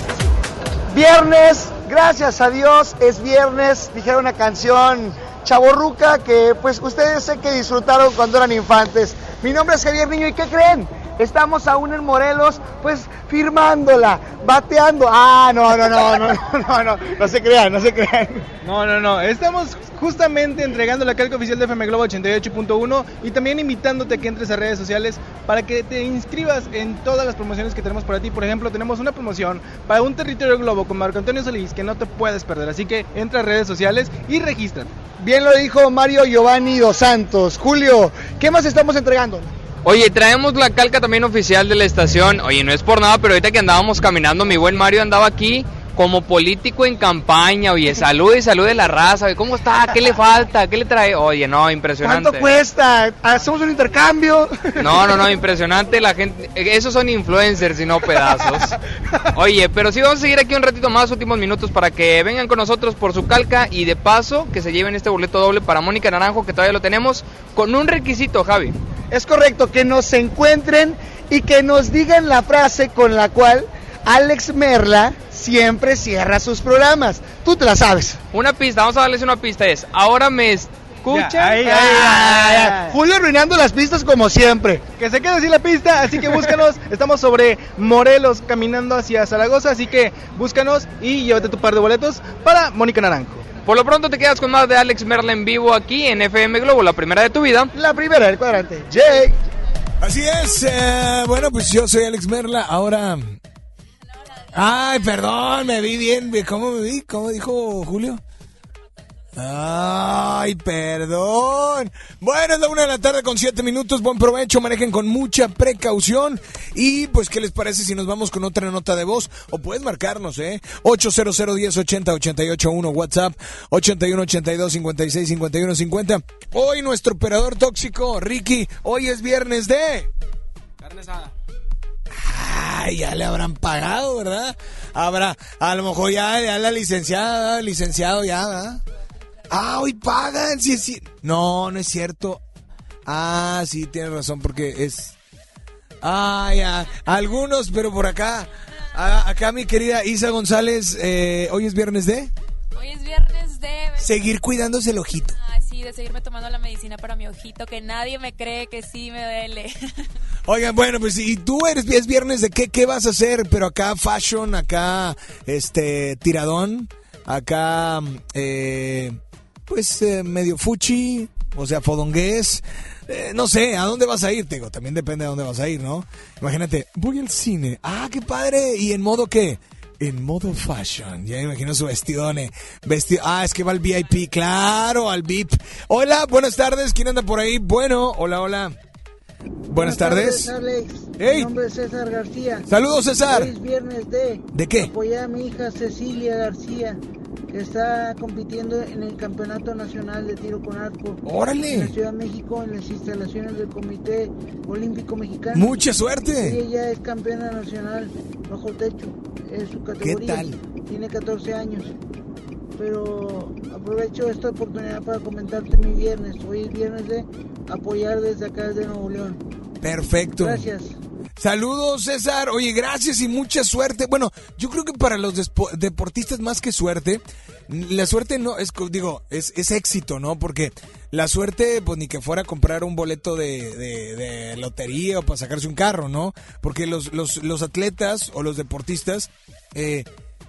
S7: Viernes, gracias a Dios, es viernes, dijeron una canción chaborruca que pues ustedes sé que disfrutaron cuando eran infantes. Mi nombre es Javier Niño y ¿qué creen? Estamos aún en Morelos, pues firmándola, bateando. Ah, no, no, no, no, no, no, no, no se crean, no se crean.
S8: No, no, no. Estamos justamente entregando la calca oficial de FM Globo 88.1 y también invitándote a que entres a redes sociales para que te inscribas en todas las promociones que tenemos para ti. Por ejemplo, tenemos una promoción para un territorio globo con Marco Antonio Solís que no te puedes perder. Así que entra a redes sociales y regístrate.
S7: Bien lo dijo Mario Giovanni Dos Santos. Julio, ¿qué más estamos entregando?
S9: Oye, traemos la calca también oficial de la estación. Oye, no es por nada, pero ahorita que andábamos caminando, mi buen Mario andaba aquí como político en campaña, oye, salud y salud de la raza, oye, ¿cómo está? ¿Qué le falta? ¿Qué le trae? Oye, no, impresionante.
S7: ¿Cuánto cuesta? ¿Hacemos un intercambio?
S9: No, no, no, impresionante la gente, esos son influencers y no pedazos. Oye, pero sí vamos a seguir aquí un ratito más, últimos minutos, para que vengan con nosotros por su calca y de paso que se lleven este boleto doble para Mónica Naranjo, que todavía lo tenemos, con un requisito, Javi.
S7: Es correcto, que nos encuentren y que nos digan la frase con la cual Alex Merla siempre cierra sus programas. Tú te la sabes.
S9: Una pista, vamos a darles una pista, es, ahora me escuchan.
S7: Ya, ahí, ahí, ahí, ahí. Julio arruinando las pistas como siempre.
S8: Que se quede así la pista, así que búscanos. Estamos sobre Morelos caminando hacia Zaragoza, así que búscanos y llévate tu par de boletos para Mónica Naranjo.
S9: Por lo pronto te quedas con más de Alex Merla en vivo aquí en FM Globo, la primera de tu vida.
S7: La primera del cuadrante. Jake.
S1: Así es. eh, bueno, pues yo soy Alex Merla. Ahora. Ay, perdón, me vi bien. ¿Cómo me vi? ¿Cómo dijo Julio? Ay, perdón. Bueno, es la una de la tarde con siete minutos. Buen provecho, manejen con mucha precaución. Y pues, ¿qué les parece si nos vamos con otra nota de voz? O puedes marcarnos, ¿eh? 800 10 80 88 1 WhatsApp 81 82 56 51 50. Hoy nuestro operador tóxico, Ricky. Hoy es viernes de.
S8: Carne asada.
S1: Ay, ya le habrán pagado, ¿verdad? Habrá, a lo mejor ya, ya la licenciada, licenciado ya, ¿verdad? Ah, hoy pagan, sí, sí. No, no es cierto. Ah, sí, tienes razón, porque es. Ah, ya. Algunos, pero por acá. Ah, acá mi querida Isa González, eh, hoy es viernes de.
S34: Hoy es viernes de...
S1: Seguir cuidándose el ojito.
S34: Ay, sí, de seguirme tomando la medicina para mi ojito, que nadie me cree que sí me duele.
S1: Oigan, bueno, pues y tú eres es viernes de qué, qué vas a hacer, pero acá fashion, acá este tiradón, acá eh, pues eh, medio fuchi, o sea, fodongués. Eh, no sé, ¿a dónde vas a ir? Te digo, también depende de dónde vas a ir, ¿no? Imagínate, voy al cine. Ah, qué padre. ¿Y en modo qué? En modo fashion. Ya imagino su vestidone. Vestido. Ah, es que va al VIP. Claro, al VIP. Hola, buenas tardes. ¿Quién anda por ahí? Bueno, hola, hola. Buenas, tardes.
S27: Alex.
S1: Hey.
S27: Mi nombre es César García.
S1: Saludos, César.
S27: Hoy es viernes de.
S1: ¿De qué?
S27: Apoyar a mi hija Cecilia García, que está compitiendo en el Campeonato Nacional de Tiro con Arco.
S1: ¡Órale!
S27: En la Ciudad de México, en las instalaciones del Comité Olímpico Mexicano.
S1: ¡Mucha suerte!
S27: Y ella es campeona nacional bajo techo. Es su categoría.
S1: tal?
S27: Tiene 14 años. Pero aprovecho esta oportunidad para comentarte mi viernes. Hoy es viernes de apoyar desde acá, desde Nuevo León.
S1: Perfecto.
S27: Gracias.
S1: Saludos, César. Oye, gracias y mucha suerte. Bueno, yo creo que para los deportistas más que suerte, la suerte no es, digo, es, es éxito, ¿no? Porque la suerte, pues ni que fuera a comprar un boleto de, de- de lotería o para sacarse un carro, ¿no? Porque los, los, los atletas o los deportistas, eh,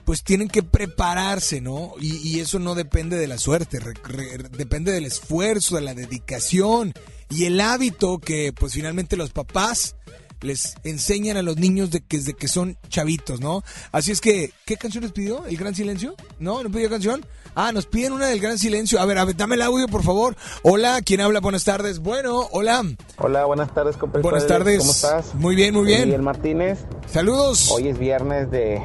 S1: pues tienen que prepararse, ¿no? Y, y eso no depende de la suerte, re- re- depende del esfuerzo, de la dedicación y el hábito que, pues finalmente los papás les enseñan a los niños de que, desde que son chavitos, ¿no? Así es que, ¿qué canción les pidió? ¿El Gran Silencio? ¿No? ¿No pidió canción? Ah, nos piden una del Gran Silencio. A ver, a ver, dame el audio, por favor. Hola, ¿quién habla? Buenas tardes. Bueno, hola.
S35: Hola, buenas tardes, compadre.
S1: Buenas tardes.
S35: ¿Cómo estás?
S1: Muy bien, muy bien.
S35: Miguel Martínez.
S1: Saludos.
S35: Hoy es viernes de,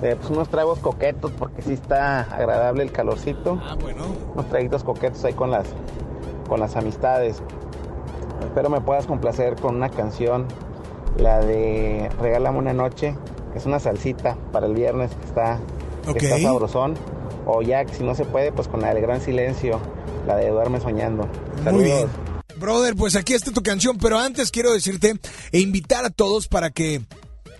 S35: de, pues, unos tragos coquetos porque sí está agradable el calorcito.
S1: Ah, bueno.
S35: Unos traguitos coquetos ahí con las, con las amistades. Espero me puedas complacer con una canción la de Regálame una noche, que es una salsita para el viernes que está, que está sabrosón. O ya, que si no se puede, pues con la del Gran Silencio, la de Duerme Soñando.
S1: Muy bien. Brother, pues aquí está tu canción, pero antes quiero decirte e invitar a todos para que...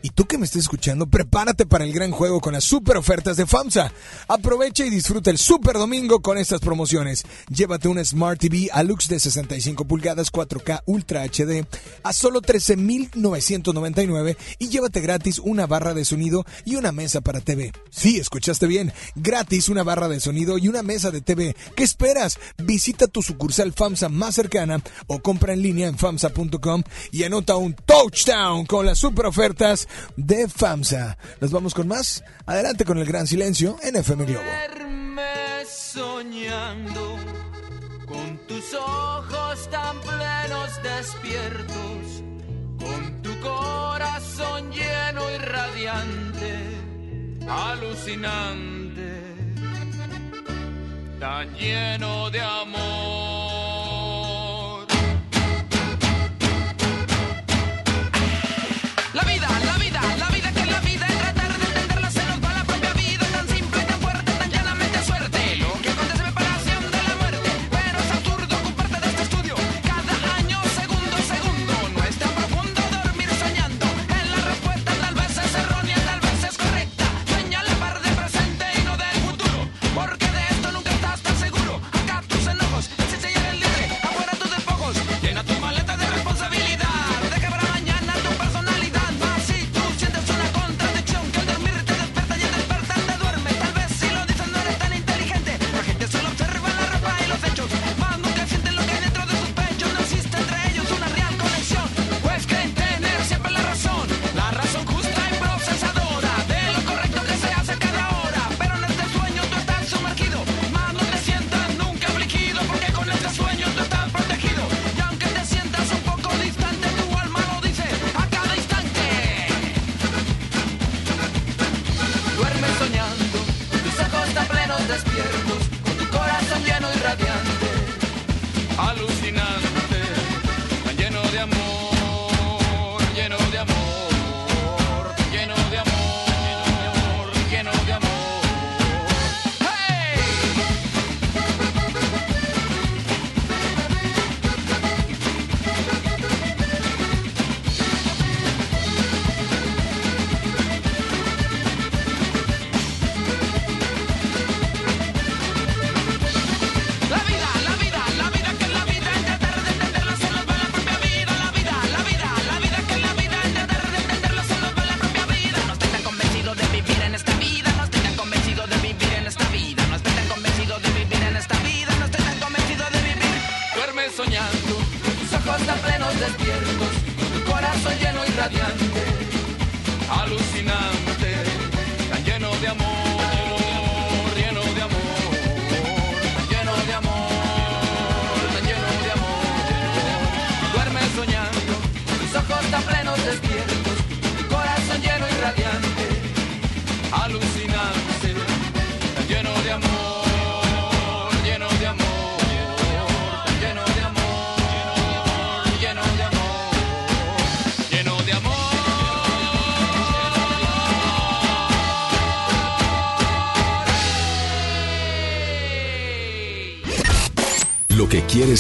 S1: Y tú que me estés escuchando, prepárate para el gran juego con las super ofertas de FAMSA. Aprovecha y disfruta el super domingo con estas promociones. Llévate una Smart TV Alux de 65 pulgadas 4K Ultra HD a solo 13,999 y llévate gratis una barra de sonido y una mesa para TV. Sí, escuchaste bien. Gratis una barra de sonido y una mesa de TV. ¿Qué esperas? Visita tu sucursal FAMSA más cercana o compra en línea en FAMSA.com y anota un touchdown con las super ofertas de FAMSA. ¿Nos vamos con más? Adelante con el gran silencio en FM Globo.
S34: Soñando con tus ojos tan plenos despiertos, con tu corazón lleno y radiante, alucinante, tan lleno de amor.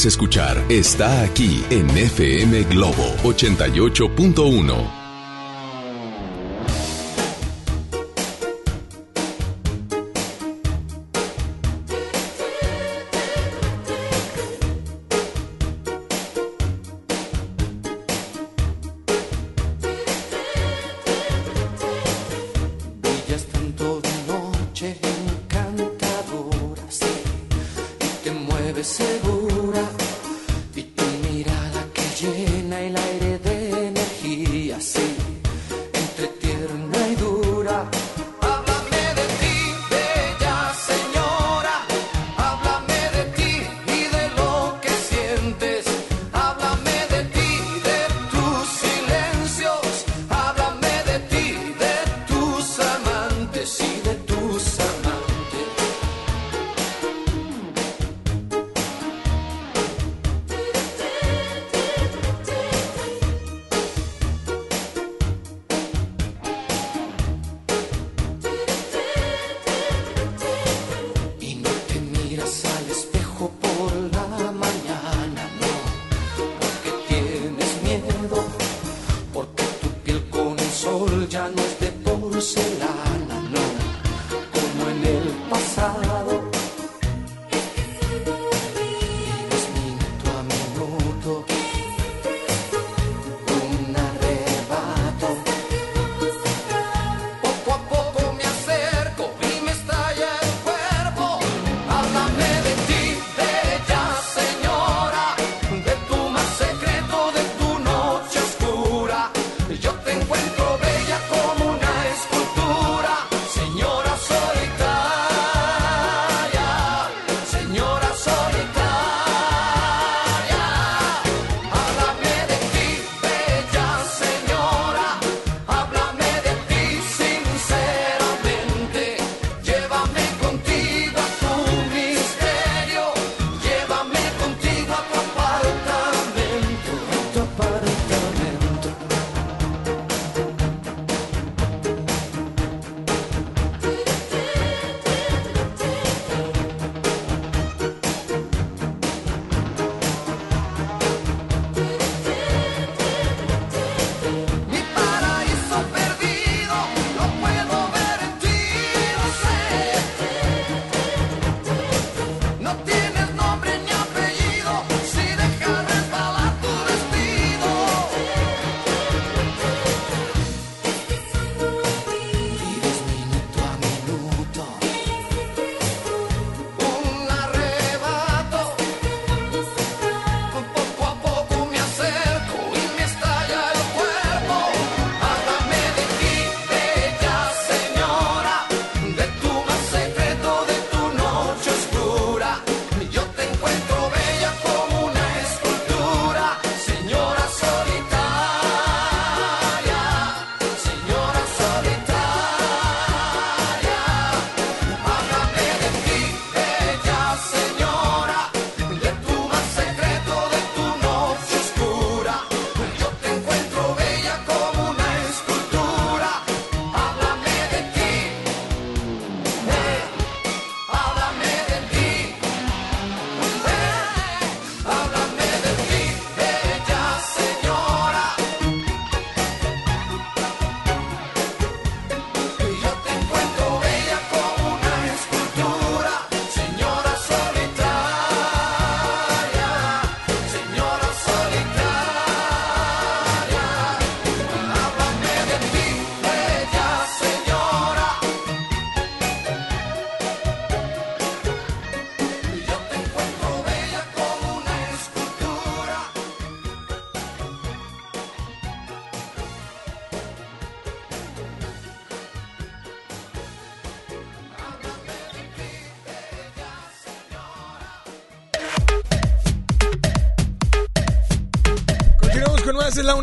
S25: Escuchar está aquí en FM Globo 88.1.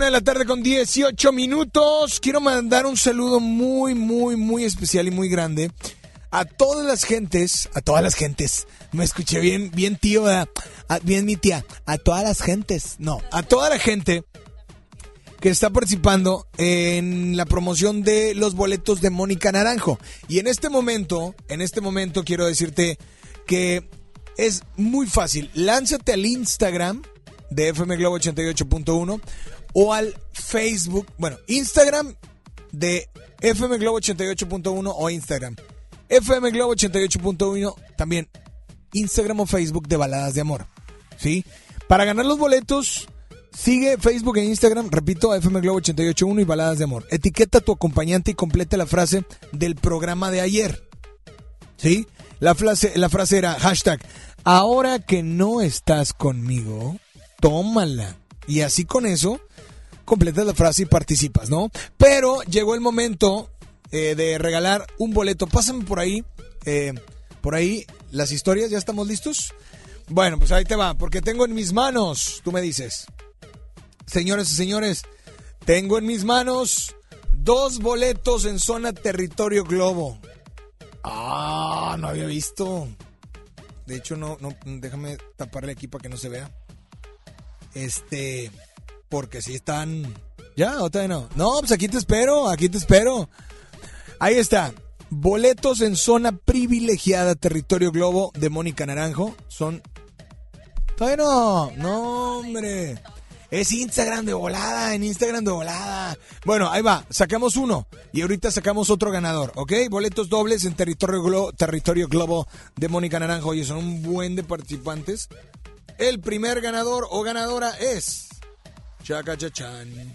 S34: de
S1: la tarde con 18 minutos. Quiero mandar un saludo muy, muy, muy especial y muy grande a todas las gentes, a todas las gentes. Me escuché bien, bien tío. A- bien mi tía. A todas las gentes, no, a toda la gente que está participando en la promoción de los boletos de Mónica Naranjo. Y en este momento, en este momento quiero decirte que es muy fácil. Lánzate al Instagram de FM Globo 88.1 o al Facebook, bueno, Instagram de FM Globo 88.1 o Instagram. FM Globo 88.1 también Instagram o Facebook de Baladas de Amor. ¿Sí? Para ganar los boletos, sigue Facebook e Instagram, repito, FM Globo 88.1 y Baladas de Amor. Etiqueta a tu acompañante y completa la frase del programa de ayer. ¿Sí? La frase, la frase era hashtag, ahora que no estás conmigo, tómala. Y así con eso, completas la frase y participas, ¿no? Pero llegó el momento eh, de regalar un boleto. Pásame por ahí, eh, por ahí las historias, ¿ya estamos listos? Bueno, pues ahí te va, porque tengo en mis manos, tú me dices, señores y señores, tengo en mis manos dos boletos en zona territorio globo. Ah, no había visto. De hecho, no, no, déjame taparle aquí para que no se vea. Este, porque si están. ¿Ya? ¿O no? No, pues aquí te espero, aquí te espero. Ahí está. Boletos en zona privilegiada, territorio globo de Mónica Naranjo. Son. Todavía no, no, hombre. Es Instagram de volada, en Instagram de volada. Bueno, ahí va, sacamos uno y ahorita sacamos otro ganador, ¿ok? Boletos dobles en territorio, Glo- territorio Globo de Mónica Naranjo. Oye, son un buen de participantes. El primer ganador o ganadora es... Chacachachan.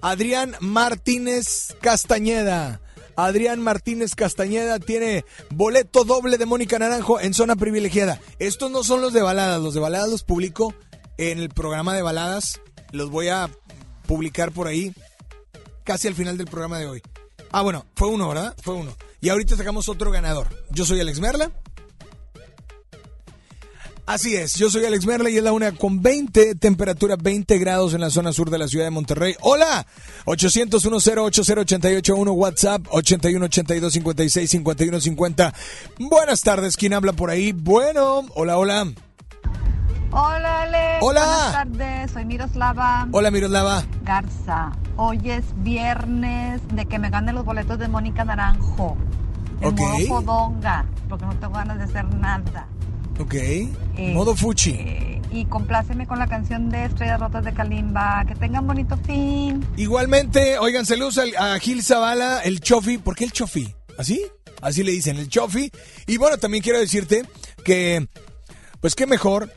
S1: Adrián Martínez Castañeda. Adrián Martínez Castañeda tiene boleto doble de Mónica Naranjo en zona privilegiada. Estos no son los de baladas, los de baladas los publico en el programa de baladas. Los voy a publicar por ahí casi al final del programa de hoy. Ah, bueno, fue uno, ¿verdad? Fue uno. Y ahorita sacamos otro ganador. Yo soy Alex Merla. Así es, yo soy Alex Merla y es la una con 20, temperatura 20 grados en la zona sur de la ciudad de Monterrey. Hola, 800 80881 WhatsApp 8182565150. Buenas tardes, ¿quién habla por ahí? Bueno, hola, hola.
S36: Hola, Ale.
S1: Hola.
S36: Buenas tardes, soy Miroslava
S1: Hola, Miroslava.
S36: Garza. Hoy es viernes de que me ganen los boletos de Mónica Naranjo. En
S1: Ok.
S36: modo porque no tengo ganas de hacer nada.
S1: Ok. Modo fuchi.
S36: Eh, y compláceme con la canción de Estrellas Rotas de Kalimba. Que tengan bonito fin.
S1: Igualmente, oigan, saludos al- a Gil Zavala, el Chofi. ¿Por qué el Chofi? ¿Así? Así le dicen, el Chofi. Y bueno, también quiero decirte que, pues qué mejor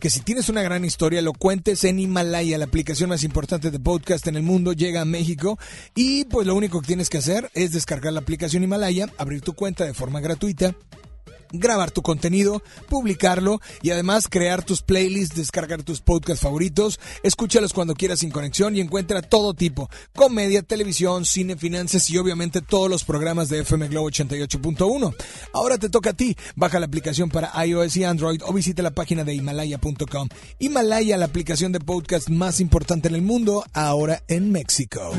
S1: que si tienes una gran historia, lo cuentes en Himalaya, la aplicación más importante de podcast en el mundo, llega a México y pues lo único que tienes que hacer es descargar la aplicación Himalaya, abrir tu cuenta de forma gratuita grabar tu contenido, publicarlo y además crear tus playlists, descargar tus podcasts favoritos, escúchalos cuando quieras sin conexión y encuentra todo tipo, comedia, televisión, cine, finanzas y obviamente todos los programas de FM Globo 88.1. Ahora te toca a ti, baja la aplicación para iOS y Android o visita la página de himalaya.com. Himalaya, la aplicación de podcast más importante en el mundo, ahora en México.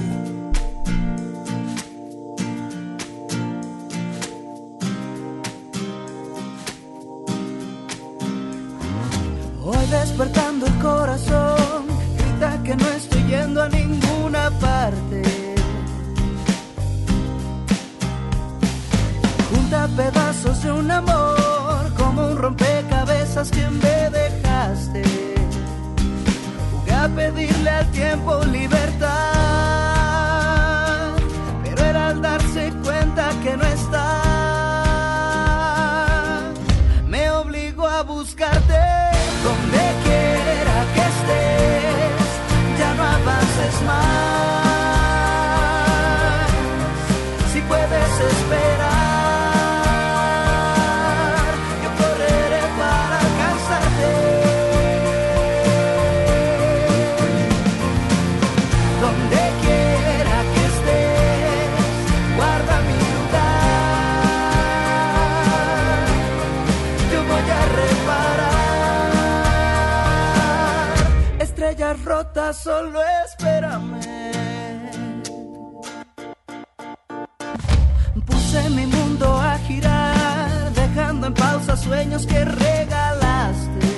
S13: Hoy despertando el corazón, grita que no estoy yendo a ninguna parte. Junta pedazos de un amor, como un rompecabezas que me dejaste. Jugué a pedirle al tiempo libertad, pero era al darse cuenta que no está. Solo espérame. Puse mi mundo a girar, dejando en pausa sueños que regalaste.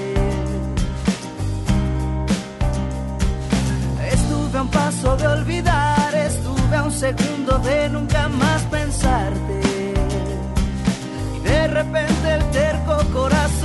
S13: Estuve a un paso de olvidar, estuve a un segundo de nunca más pensarte. Y de repente el terco corazón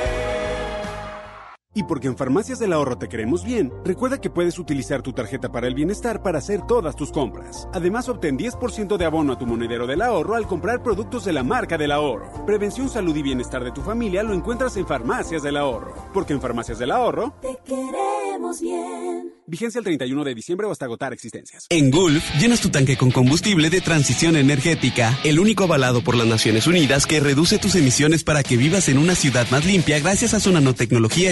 S37: Y porque en Farmacias del Ahorro te queremos bien, recuerda que puedes utilizar tu tarjeta para el bienestar para hacer todas tus compras. Además, obtén 10% de abono a tu monedero del ahorro al comprar productos de la marca del ahorro. Prevención, salud y bienestar de tu familia lo encuentras en Farmacias del Ahorro. Porque en Farmacias del Ahorro,
S25: Te queremos bien.
S37: vigencia el 31 de diciembre o hasta agotar existencias.
S16: En Gulf, llenas tu tanque con combustible de transición energética, el único avalado por las Naciones Unidas que reduce tus emisiones para que vivas en una ciudad más limpia gracias a su nanotecnología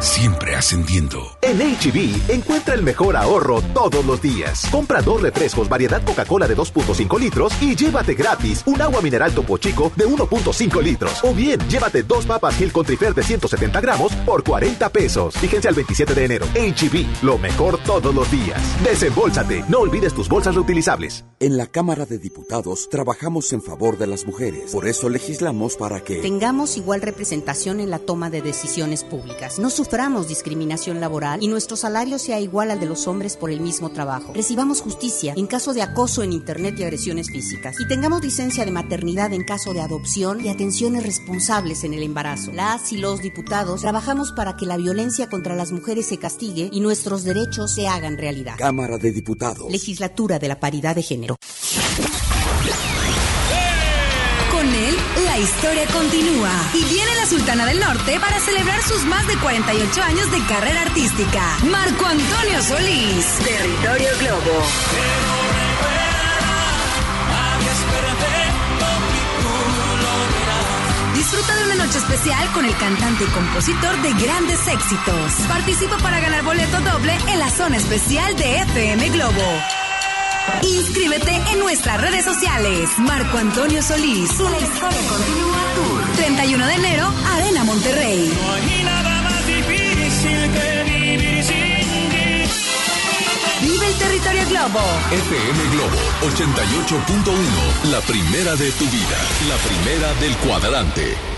S20: Siempre ascendiendo.
S38: En HB, encuentra el mejor ahorro todos los días. Compra dos refrescos variedad Coca-Cola de 2.5 litros y llévate gratis un agua mineral Topo Chico de 1.5 litros. O bien, llévate dos papas Gil Contrifer de 170 gramos por 40 pesos. Fíjense al 27 de enero. HB, lo mejor todos los días. Desembolsate. No olvides tus bolsas reutilizables.
S39: En la Cámara de Diputados trabajamos en favor de las mujeres. Por eso legislamos para que...
S40: Tengamos igual representación en la toma de decisiones públicas. No suframos discriminación laboral y nuestro salario sea igual al de los hombres por el mismo trabajo. Recibamos justicia en caso de acoso en Internet y agresiones físicas. Y tengamos licencia de maternidad en caso de adopción y atenciones responsables en el embarazo. Las y los diputados trabajamos para que la violencia contra las mujeres se castigue y nuestros derechos se hagan realidad.
S39: Cámara de Diputados.
S40: Legislatura de la Paridad de Género.
S31: La historia continúa. Y viene la Sultana del Norte para celebrar sus más de 48 años de carrera artística. Marco Antonio Solís. Territorio Globo. Disfruta de una noche especial con el cantante y compositor de grandes éxitos. Participa para ganar boleto doble en la zona especial de FM Globo. Inscríbete en nuestras redes sociales. Marco Antonio Solís. La historia continúa Tour. 31 de enero, Arena Monterrey. Vive el territorio Globo.
S14: FM Globo 88.1, la primera de tu vida, la primera del cuadrante.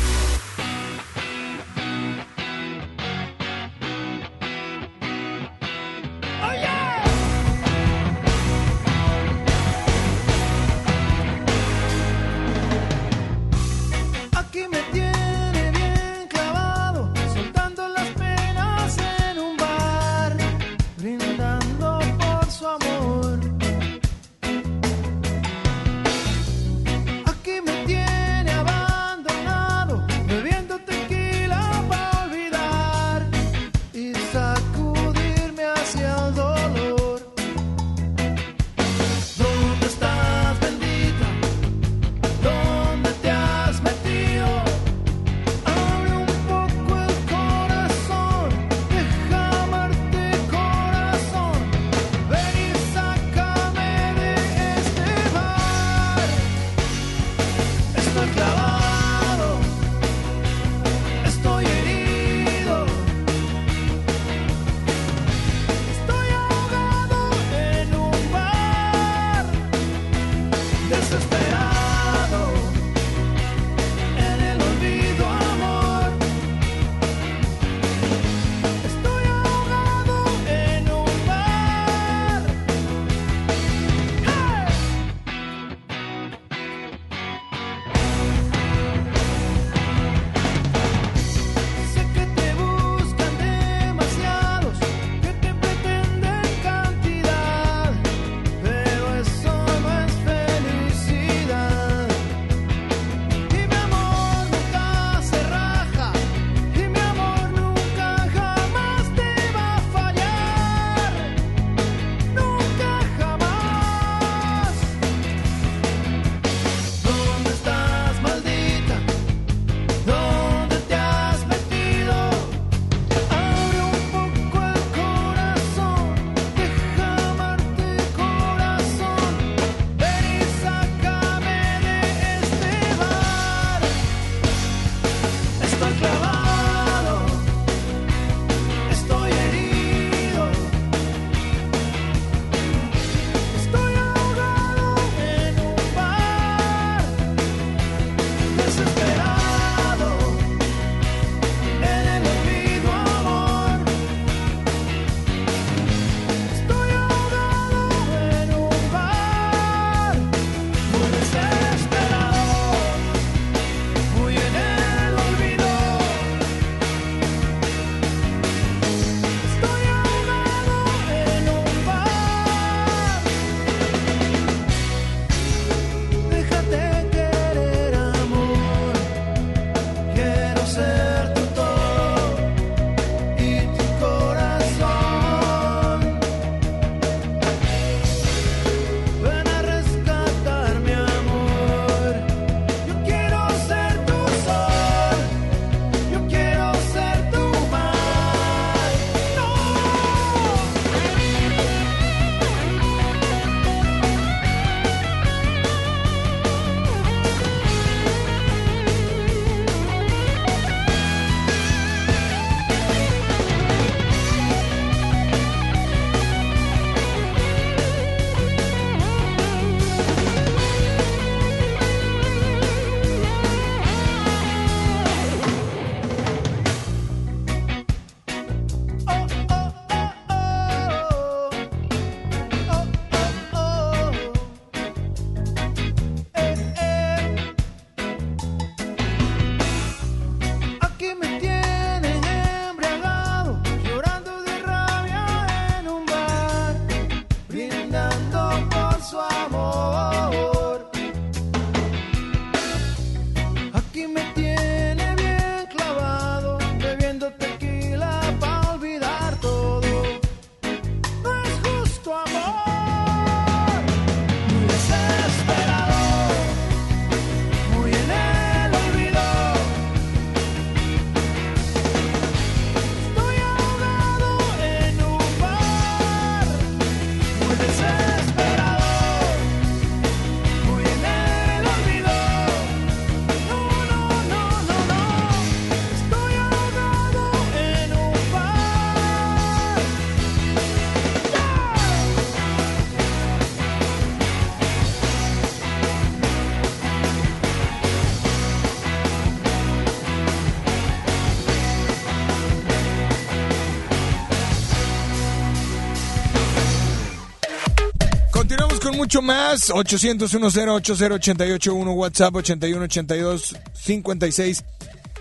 S1: Mucho más. 800 80881 WhatsApp 8182 56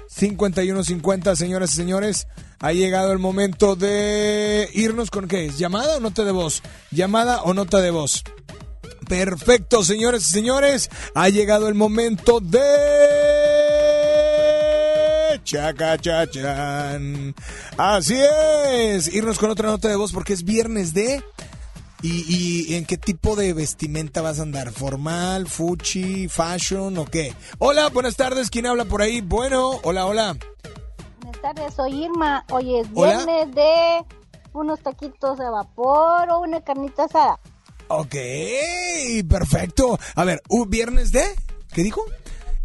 S1: 51 50. Señoras y señores, ha llegado el momento de irnos con qué? ¿Llamada o nota de voz? ¿Llamada o nota de voz? Perfecto, señores y señores. Ha llegado el momento de. Chacachachan. Así es. Irnos con otra nota de voz porque es viernes de. ¿Y, y en qué tipo de vestimenta vas a andar? ¿Formal, fuchi, fashion o qué? Hola, buenas tardes. ¿Quién habla por ahí? Bueno, hola, hola.
S41: Buenas tardes, soy Irma. Hoy es
S1: Hola.
S41: viernes de unos taquitos de vapor o una carnita asada.
S1: Ok, perfecto. A ver, ¿un viernes de? ¿Qué dijo?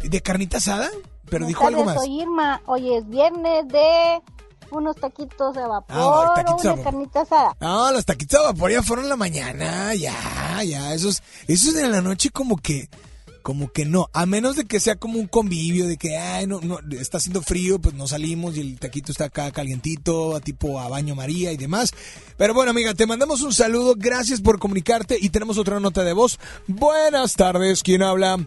S1: ¿De carnita asada? Pero
S41: Buenas
S1: dijo algo más.
S41: Soy Irma. Hoy es viernes de unos taquitos de vapor
S1: Ah, taquitos de
S41: o una carnita asada.
S1: No, los taquitos de vapor ya fueron la mañana, ya, ya, esos, esos en la noche como que, como que no, a menos de que sea como un convivio, de que, ay, no, no, está haciendo frío, pues no salimos y el taquito está acá calientito, a tipo a baño María y demás. Pero bueno, amiga, te mandamos un saludo, gracias por comunicarte y tenemos otra nota de voz. Buenas tardes, ¿quién habla?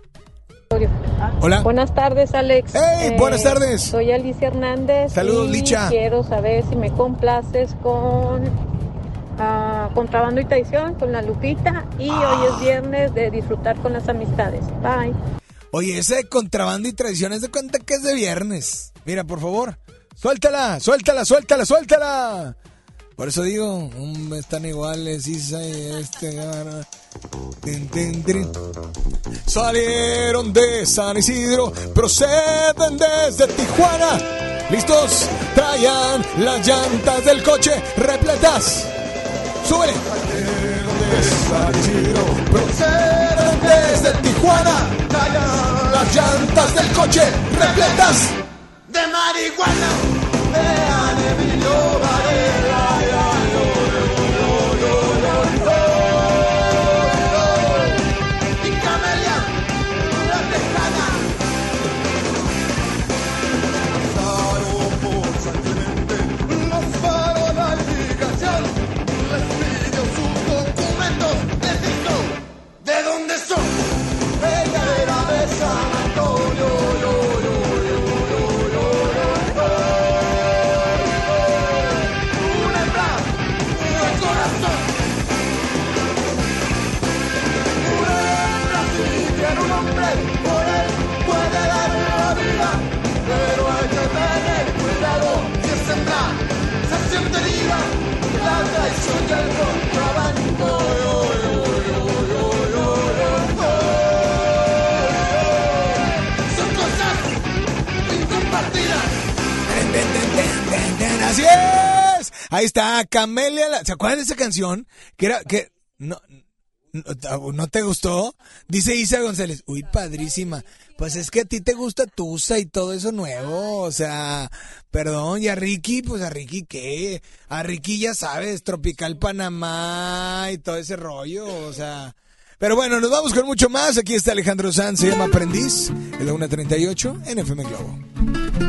S1: Hola.
S42: Buenas tardes, Alex.
S1: Hey, buenas tardes.
S42: Soy Alicia Hernández.
S1: Saludos,
S42: y
S1: Licha.
S42: Quiero saber si me complaces con ah, Contrabando y Traición, con la Lupita. Y
S1: Ah.
S42: hoy es viernes de disfrutar con las amistades. Bye.
S1: Oye, ese de contrabando y tradiciones de cuenta que es de viernes. Mira, por favor, suéltala, suéltala, suéltala, suéltala. Por eso digo, um, están iguales, Isa y este. tin. Salieron de San Isidro, proceden desde Tijuana. ¿Listos? Traían las llantas del coche repletas. ¡Súbele! de San Isidro, proceden desde Tijuana. Traían las llantas del coche repletas.
S13: de marihuana. Vean Emilio Varela.
S1: Ahí está, Camelia. la- ¿Se acuerdan de esa canción? Que era, que, no, no, ¿no te gustó? Dice Isa González. Uy, padrísima. Pues es que a ti te gusta Tusa y todo eso nuevo. O sea, perdón. Y a Ricky, pues a Ricky, ¿qué? A Ricky ya sabes, Tropical Panamá y todo ese rollo. O sea. Pero bueno, nos vamos con mucho más. Aquí está Alejandro Sanz, se llama Aprendiz. Es la 1.38 en FM Globo.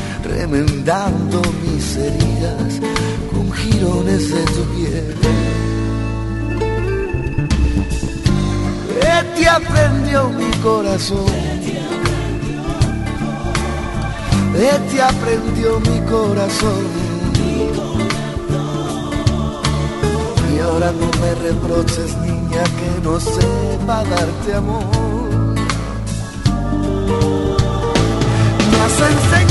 S43: remendando mis heridas con jirones de tu piel. ¿Qué te aprendió mi corazón? ¿Qué te aprendió mi corazón? Y ahora no me reproches, niña, que no sepa darte amor. Me has enseñado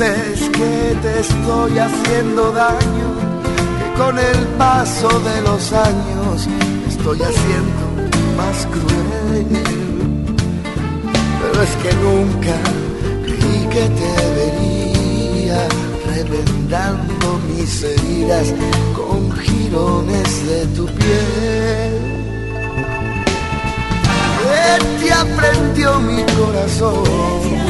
S43: Dices que te estoy haciendo daño, que con el paso de los años estoy haciendo más cruel. Pero es que nunca creí que te vería remendando mis heridas con jirones de tu piel. ¿Qué te aprendió mi corazón?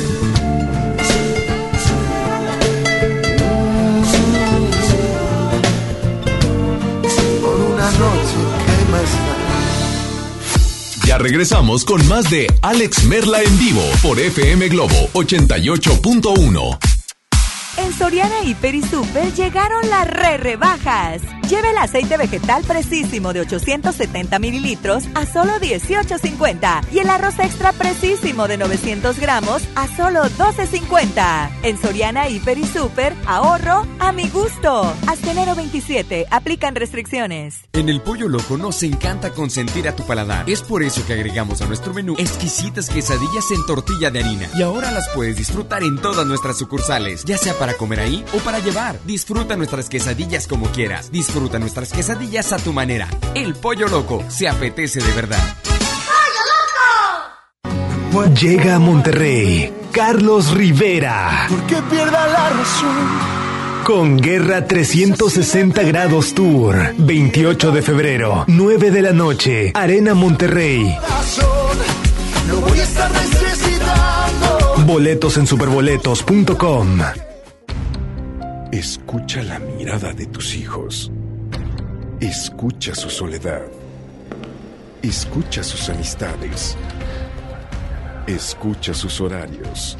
S25: Ya regresamos con más de Alex Merla en vivo por FM Globo 88.1.
S44: En Soriana Hiper y Super llegaron las re rebajas. Lleve el aceite vegetal precisísimo de 870 mililitros a solo 18.50 y el arroz extra precisísimo de 900 gramos a solo 12.50. En Soriana Hiper y Super, ahorro a mi gusto. Hasta enero 27, aplican restricciones.
S45: En el Pollo Loco nos encanta consentir a tu paladar. Es por eso que agregamos a nuestro menú exquisitas quesadillas en tortilla de harina. Y ahora las puedes disfrutar en todas nuestras sucursales, ya sea para comer ahí o para llevar. Disfruta nuestras quesadillas como quieras. Disfruta
S16: nuestras quesadillas a tu manera. El Pollo Loco se apetece de verdad.
S29: Llega a Monterrey Carlos Rivera.
S30: ¿Por qué pierda la razón?
S29: Con Guerra 360 Grados Tour. 28 de febrero, 9 de la noche. Arena Monterrey.
S30: Lo voy a estar necesitando.
S29: Boletos en superboletos.com.
S20: Escucha la mirada de tus hijos. Escucha su soledad. Escucha sus amistades. Escucha sus horarios.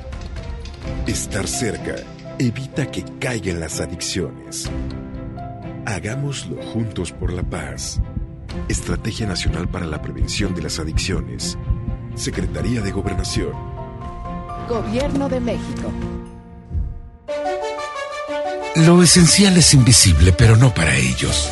S20: Estar cerca evita que caigan las adicciones. Hagámoslo juntos por la paz. Estrategia Nacional para la Prevención de las Adicciones. Secretaría de Gobernación.
S46: Gobierno de México.
S20: Lo esencial es invisible, pero no para ellos.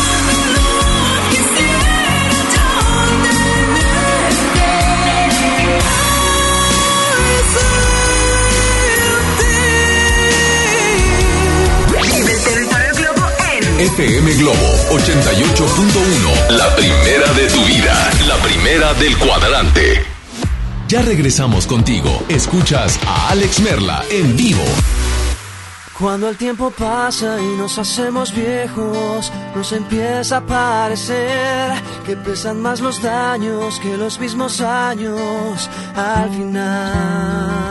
S14: FM Globo 88.1. La primera de tu vida. La primera del cuadrante. Ya regresamos contigo. Escuchas a Alex Merla en vivo.
S6: Cuando el tiempo pasa y nos hacemos viejos, nos empieza a parecer que pesan más los daños que los mismos años al final.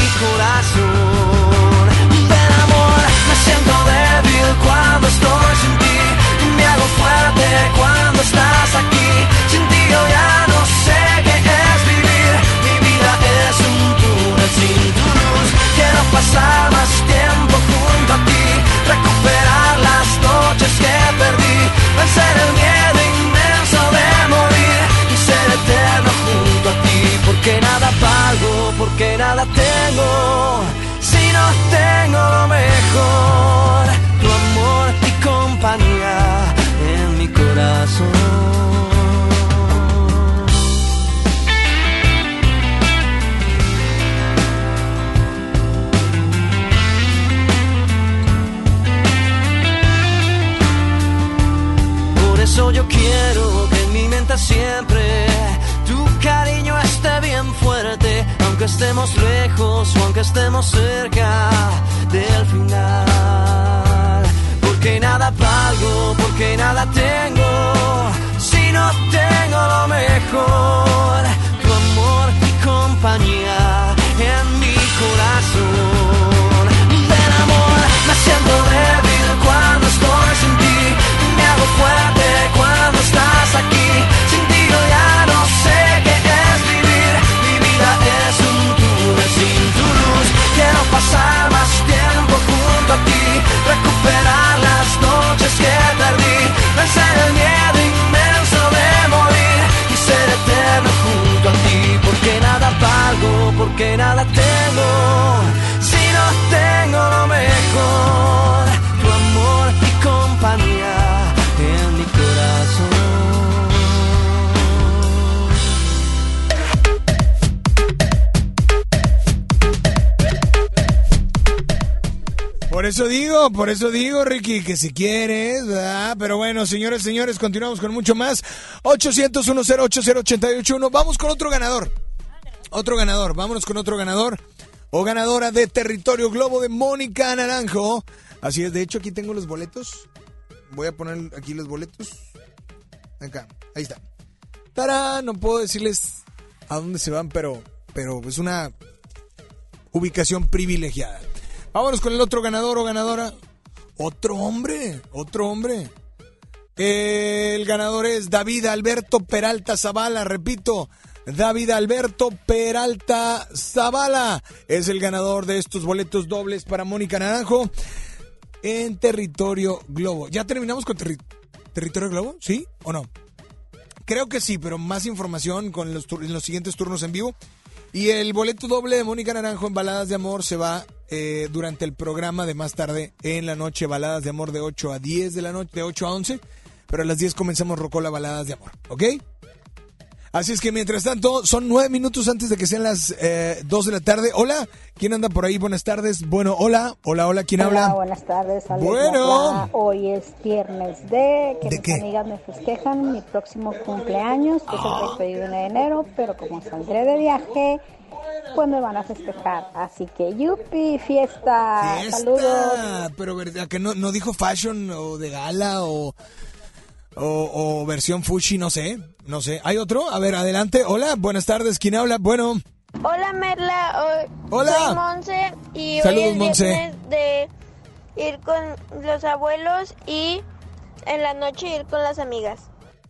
S6: corazón. Ven amor, me siento débil cuando estoy sin ti, me hago fuerte cuando estás aquí, sin ti yo ya no sé qué es vivir, mi vida es un túnel sin tu luz, quiero pasar más tiempo junto a ti, recuperar las noches que perdí, vencer el miedo inmenso de morir. Y ser eterno junto a ti, porque nada porque nada tengo si no tengo lo mejor, tu amor, y compañía en mi corazón. Por eso yo quiero que en mi mente siempre tu cariño esté bien fuerte aunque estemos lejos o aunque estemos cerca del final. Porque nada pago, porque nada tengo, si no tengo lo mejor, tu amor y compañía en mi corazón. Del amor me siento débil cuando estoy sin ti, me hago fuerte nada tengo, si no tengo lo mejor, tu amor y compañía en mi corazón.
S1: Por eso digo, por eso digo, Ricky, que si quieres, ¿verdad? Pero bueno, señores, señores, continuamos con mucho más. 800 108 Vamos con otro ganador. Otro ganador, vámonos con otro ganador. O ganadora de Territorio Globo de Mónica Naranjo. Así es, de hecho aquí tengo los boletos. Voy a poner aquí los boletos. Acá, ahí está. No puedo decirles a dónde se van, pero, pero es una ubicación privilegiada. Vámonos con el otro ganador o ganadora. Otro hombre, otro hombre. El ganador es David Alberto Peralta Zavala, repito, David Alberto Peralta Zavala es el ganador de estos boletos dobles para Mónica Naranjo en Territorio Globo. ¿Ya terminamos con Terri- Territorio Globo? ¿Sí o no? Creo que sí, pero más información con los, en los siguientes turnos en vivo. Y el boleto doble de Mónica Naranjo en Baladas de Amor se va eh, durante el programa de más tarde en la noche. Baladas de Amor de 8 a 10 de la noche, de 8 a 11. Pero a las 10 comenzamos Rocola Baladas de Amor, ¿ok? Así es que mientras tanto, son nueve minutos antes de que sean las eh, 2 de la tarde. Hola, ¿quién anda por ahí? Buenas tardes. Bueno, hola, hola, hola, ¿quién
S47: Hola,
S1: habla?
S47: buenas tardes. Alex
S1: Bueno.
S47: Hoy es viernes de que
S1: ¿De
S47: mis
S1: qué?
S47: amigas me festejan mi próximo cumpleaños, que es el 31 de enero, pero como saldré de viaje, pues me van a festejar. Así que, yupi, fiesta.
S1: Fiesta.
S47: Saludos.
S1: Pero verdad que no, no dijo fashion o de gala o, o, o versión fushi, no sé, no sé. ¿Hay otro? A ver, adelante. Hola, buenas tardes. ¿Quién habla? Bueno,
S48: Hola Merla, hoy
S1: Hola.
S48: soy Monse y
S1: Saludos,
S48: hoy es
S1: Monse.
S48: viernes de ir con los abuelos y en la noche ir con las amigas.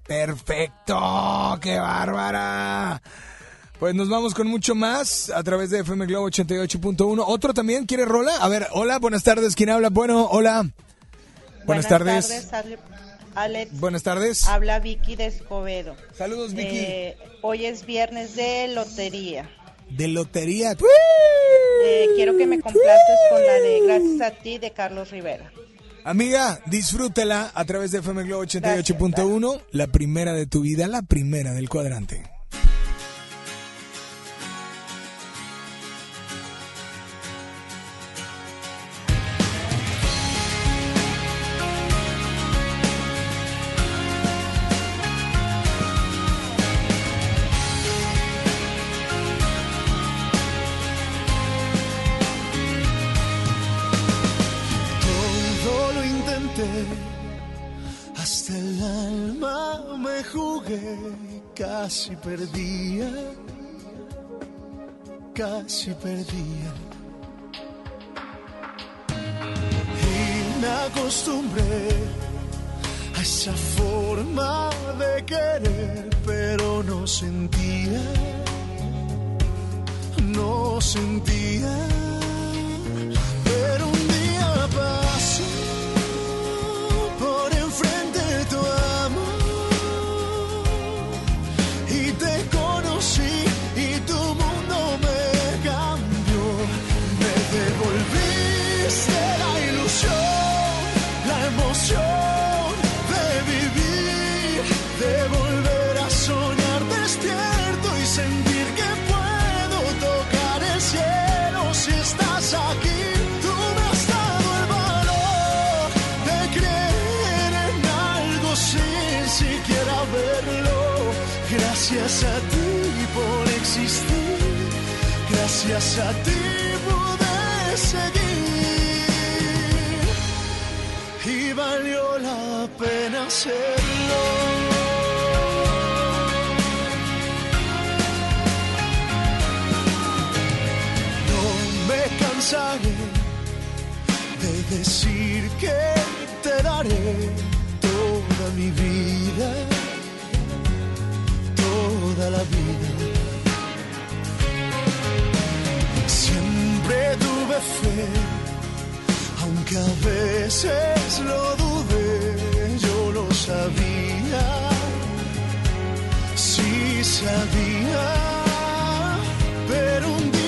S1: perfecto. ¡Qué bárbara! Pues nos vamos con mucho más a través de FM Globo 88.1. ¿Otro también quiere rola? A ver, hola, buenas tardes. ¿Quién habla? Bueno, hola. Buenas, tardes.
S49: Ale- Alex.
S1: Buenas tardes.
S49: Habla Vicky de Escobedo.
S1: Saludos, Vicky.
S49: Eh, hoy es viernes de lotería.
S1: De lotería.
S49: Eh, quiero que me complaces con la de Gracias a ti de Carlos Rivera.
S1: Amiga, disfrútela a través de FM Globo 88.1, la primera de tu vida, la primera del cuadrante.
S30: Alma me jugué, casi perdía, casi perdía. Y me acostumbré a esa forma de querer, pero no sentía, no sentía. Gracias a ti por existir, gracias a ti pude seguir. Y valió la pena hacerlo. No me cansaré de decir que te daré toda mi vida, la vida. Siempre tuve fe, aunque a veces lo dudé, yo lo sabía, sí sabía, pero un día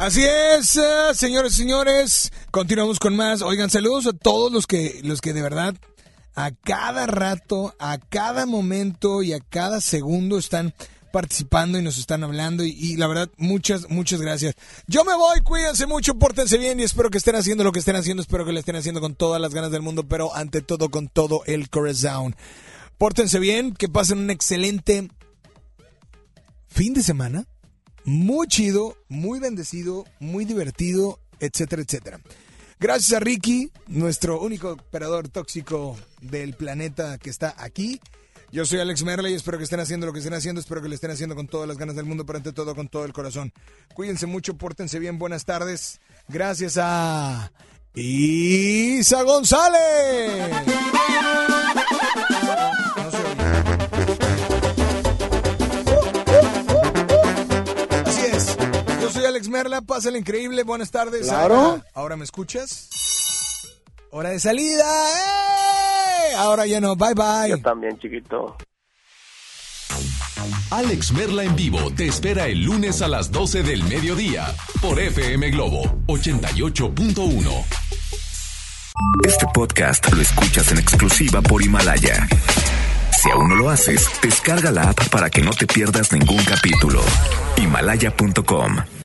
S1: Así es, eh, señores señores. Continuamos con más. Oigan, saludos a todos los que, los que de verdad a cada rato, a cada momento y a cada segundo están participando y nos están hablando y, y la verdad muchas muchas gracias. Yo me voy, cuídense mucho, pórtense bien y espero que estén haciendo lo que estén haciendo, espero que lo estén haciendo con todas las ganas del mundo, pero ante todo con todo el corazón. Pórtense bien, que pasen un excelente fin de semana, muy chido, muy bendecido, muy divertido, etcétera, etcétera. Gracias a Ricky, nuestro único operador tóxico del planeta que está aquí. Yo soy Alex Merley, espero que estén haciendo lo que estén haciendo, espero que lo estén haciendo con todas las ganas del mundo, pero ante todo con todo el corazón. Cuídense mucho, pórtense bien, buenas tardes. Gracias a Isa González. Así Yo soy Alex Merla, pásale increíble, buenas tardes.
S50: Claro.
S1: Ahora, ¿ahora me escuchas? Hora de salida. ¡eh! Ahora ya no, bye bye.
S50: Yo también, chiquito.
S25: Alex Merla en vivo te espera el lunes a las 12 del mediodía por FM Globo 88.1.
S51: Este podcast lo escuchas en exclusiva por Himalaya. Si aún no lo haces, descarga la app para que no te pierdas ningún capítulo. Himalaya.com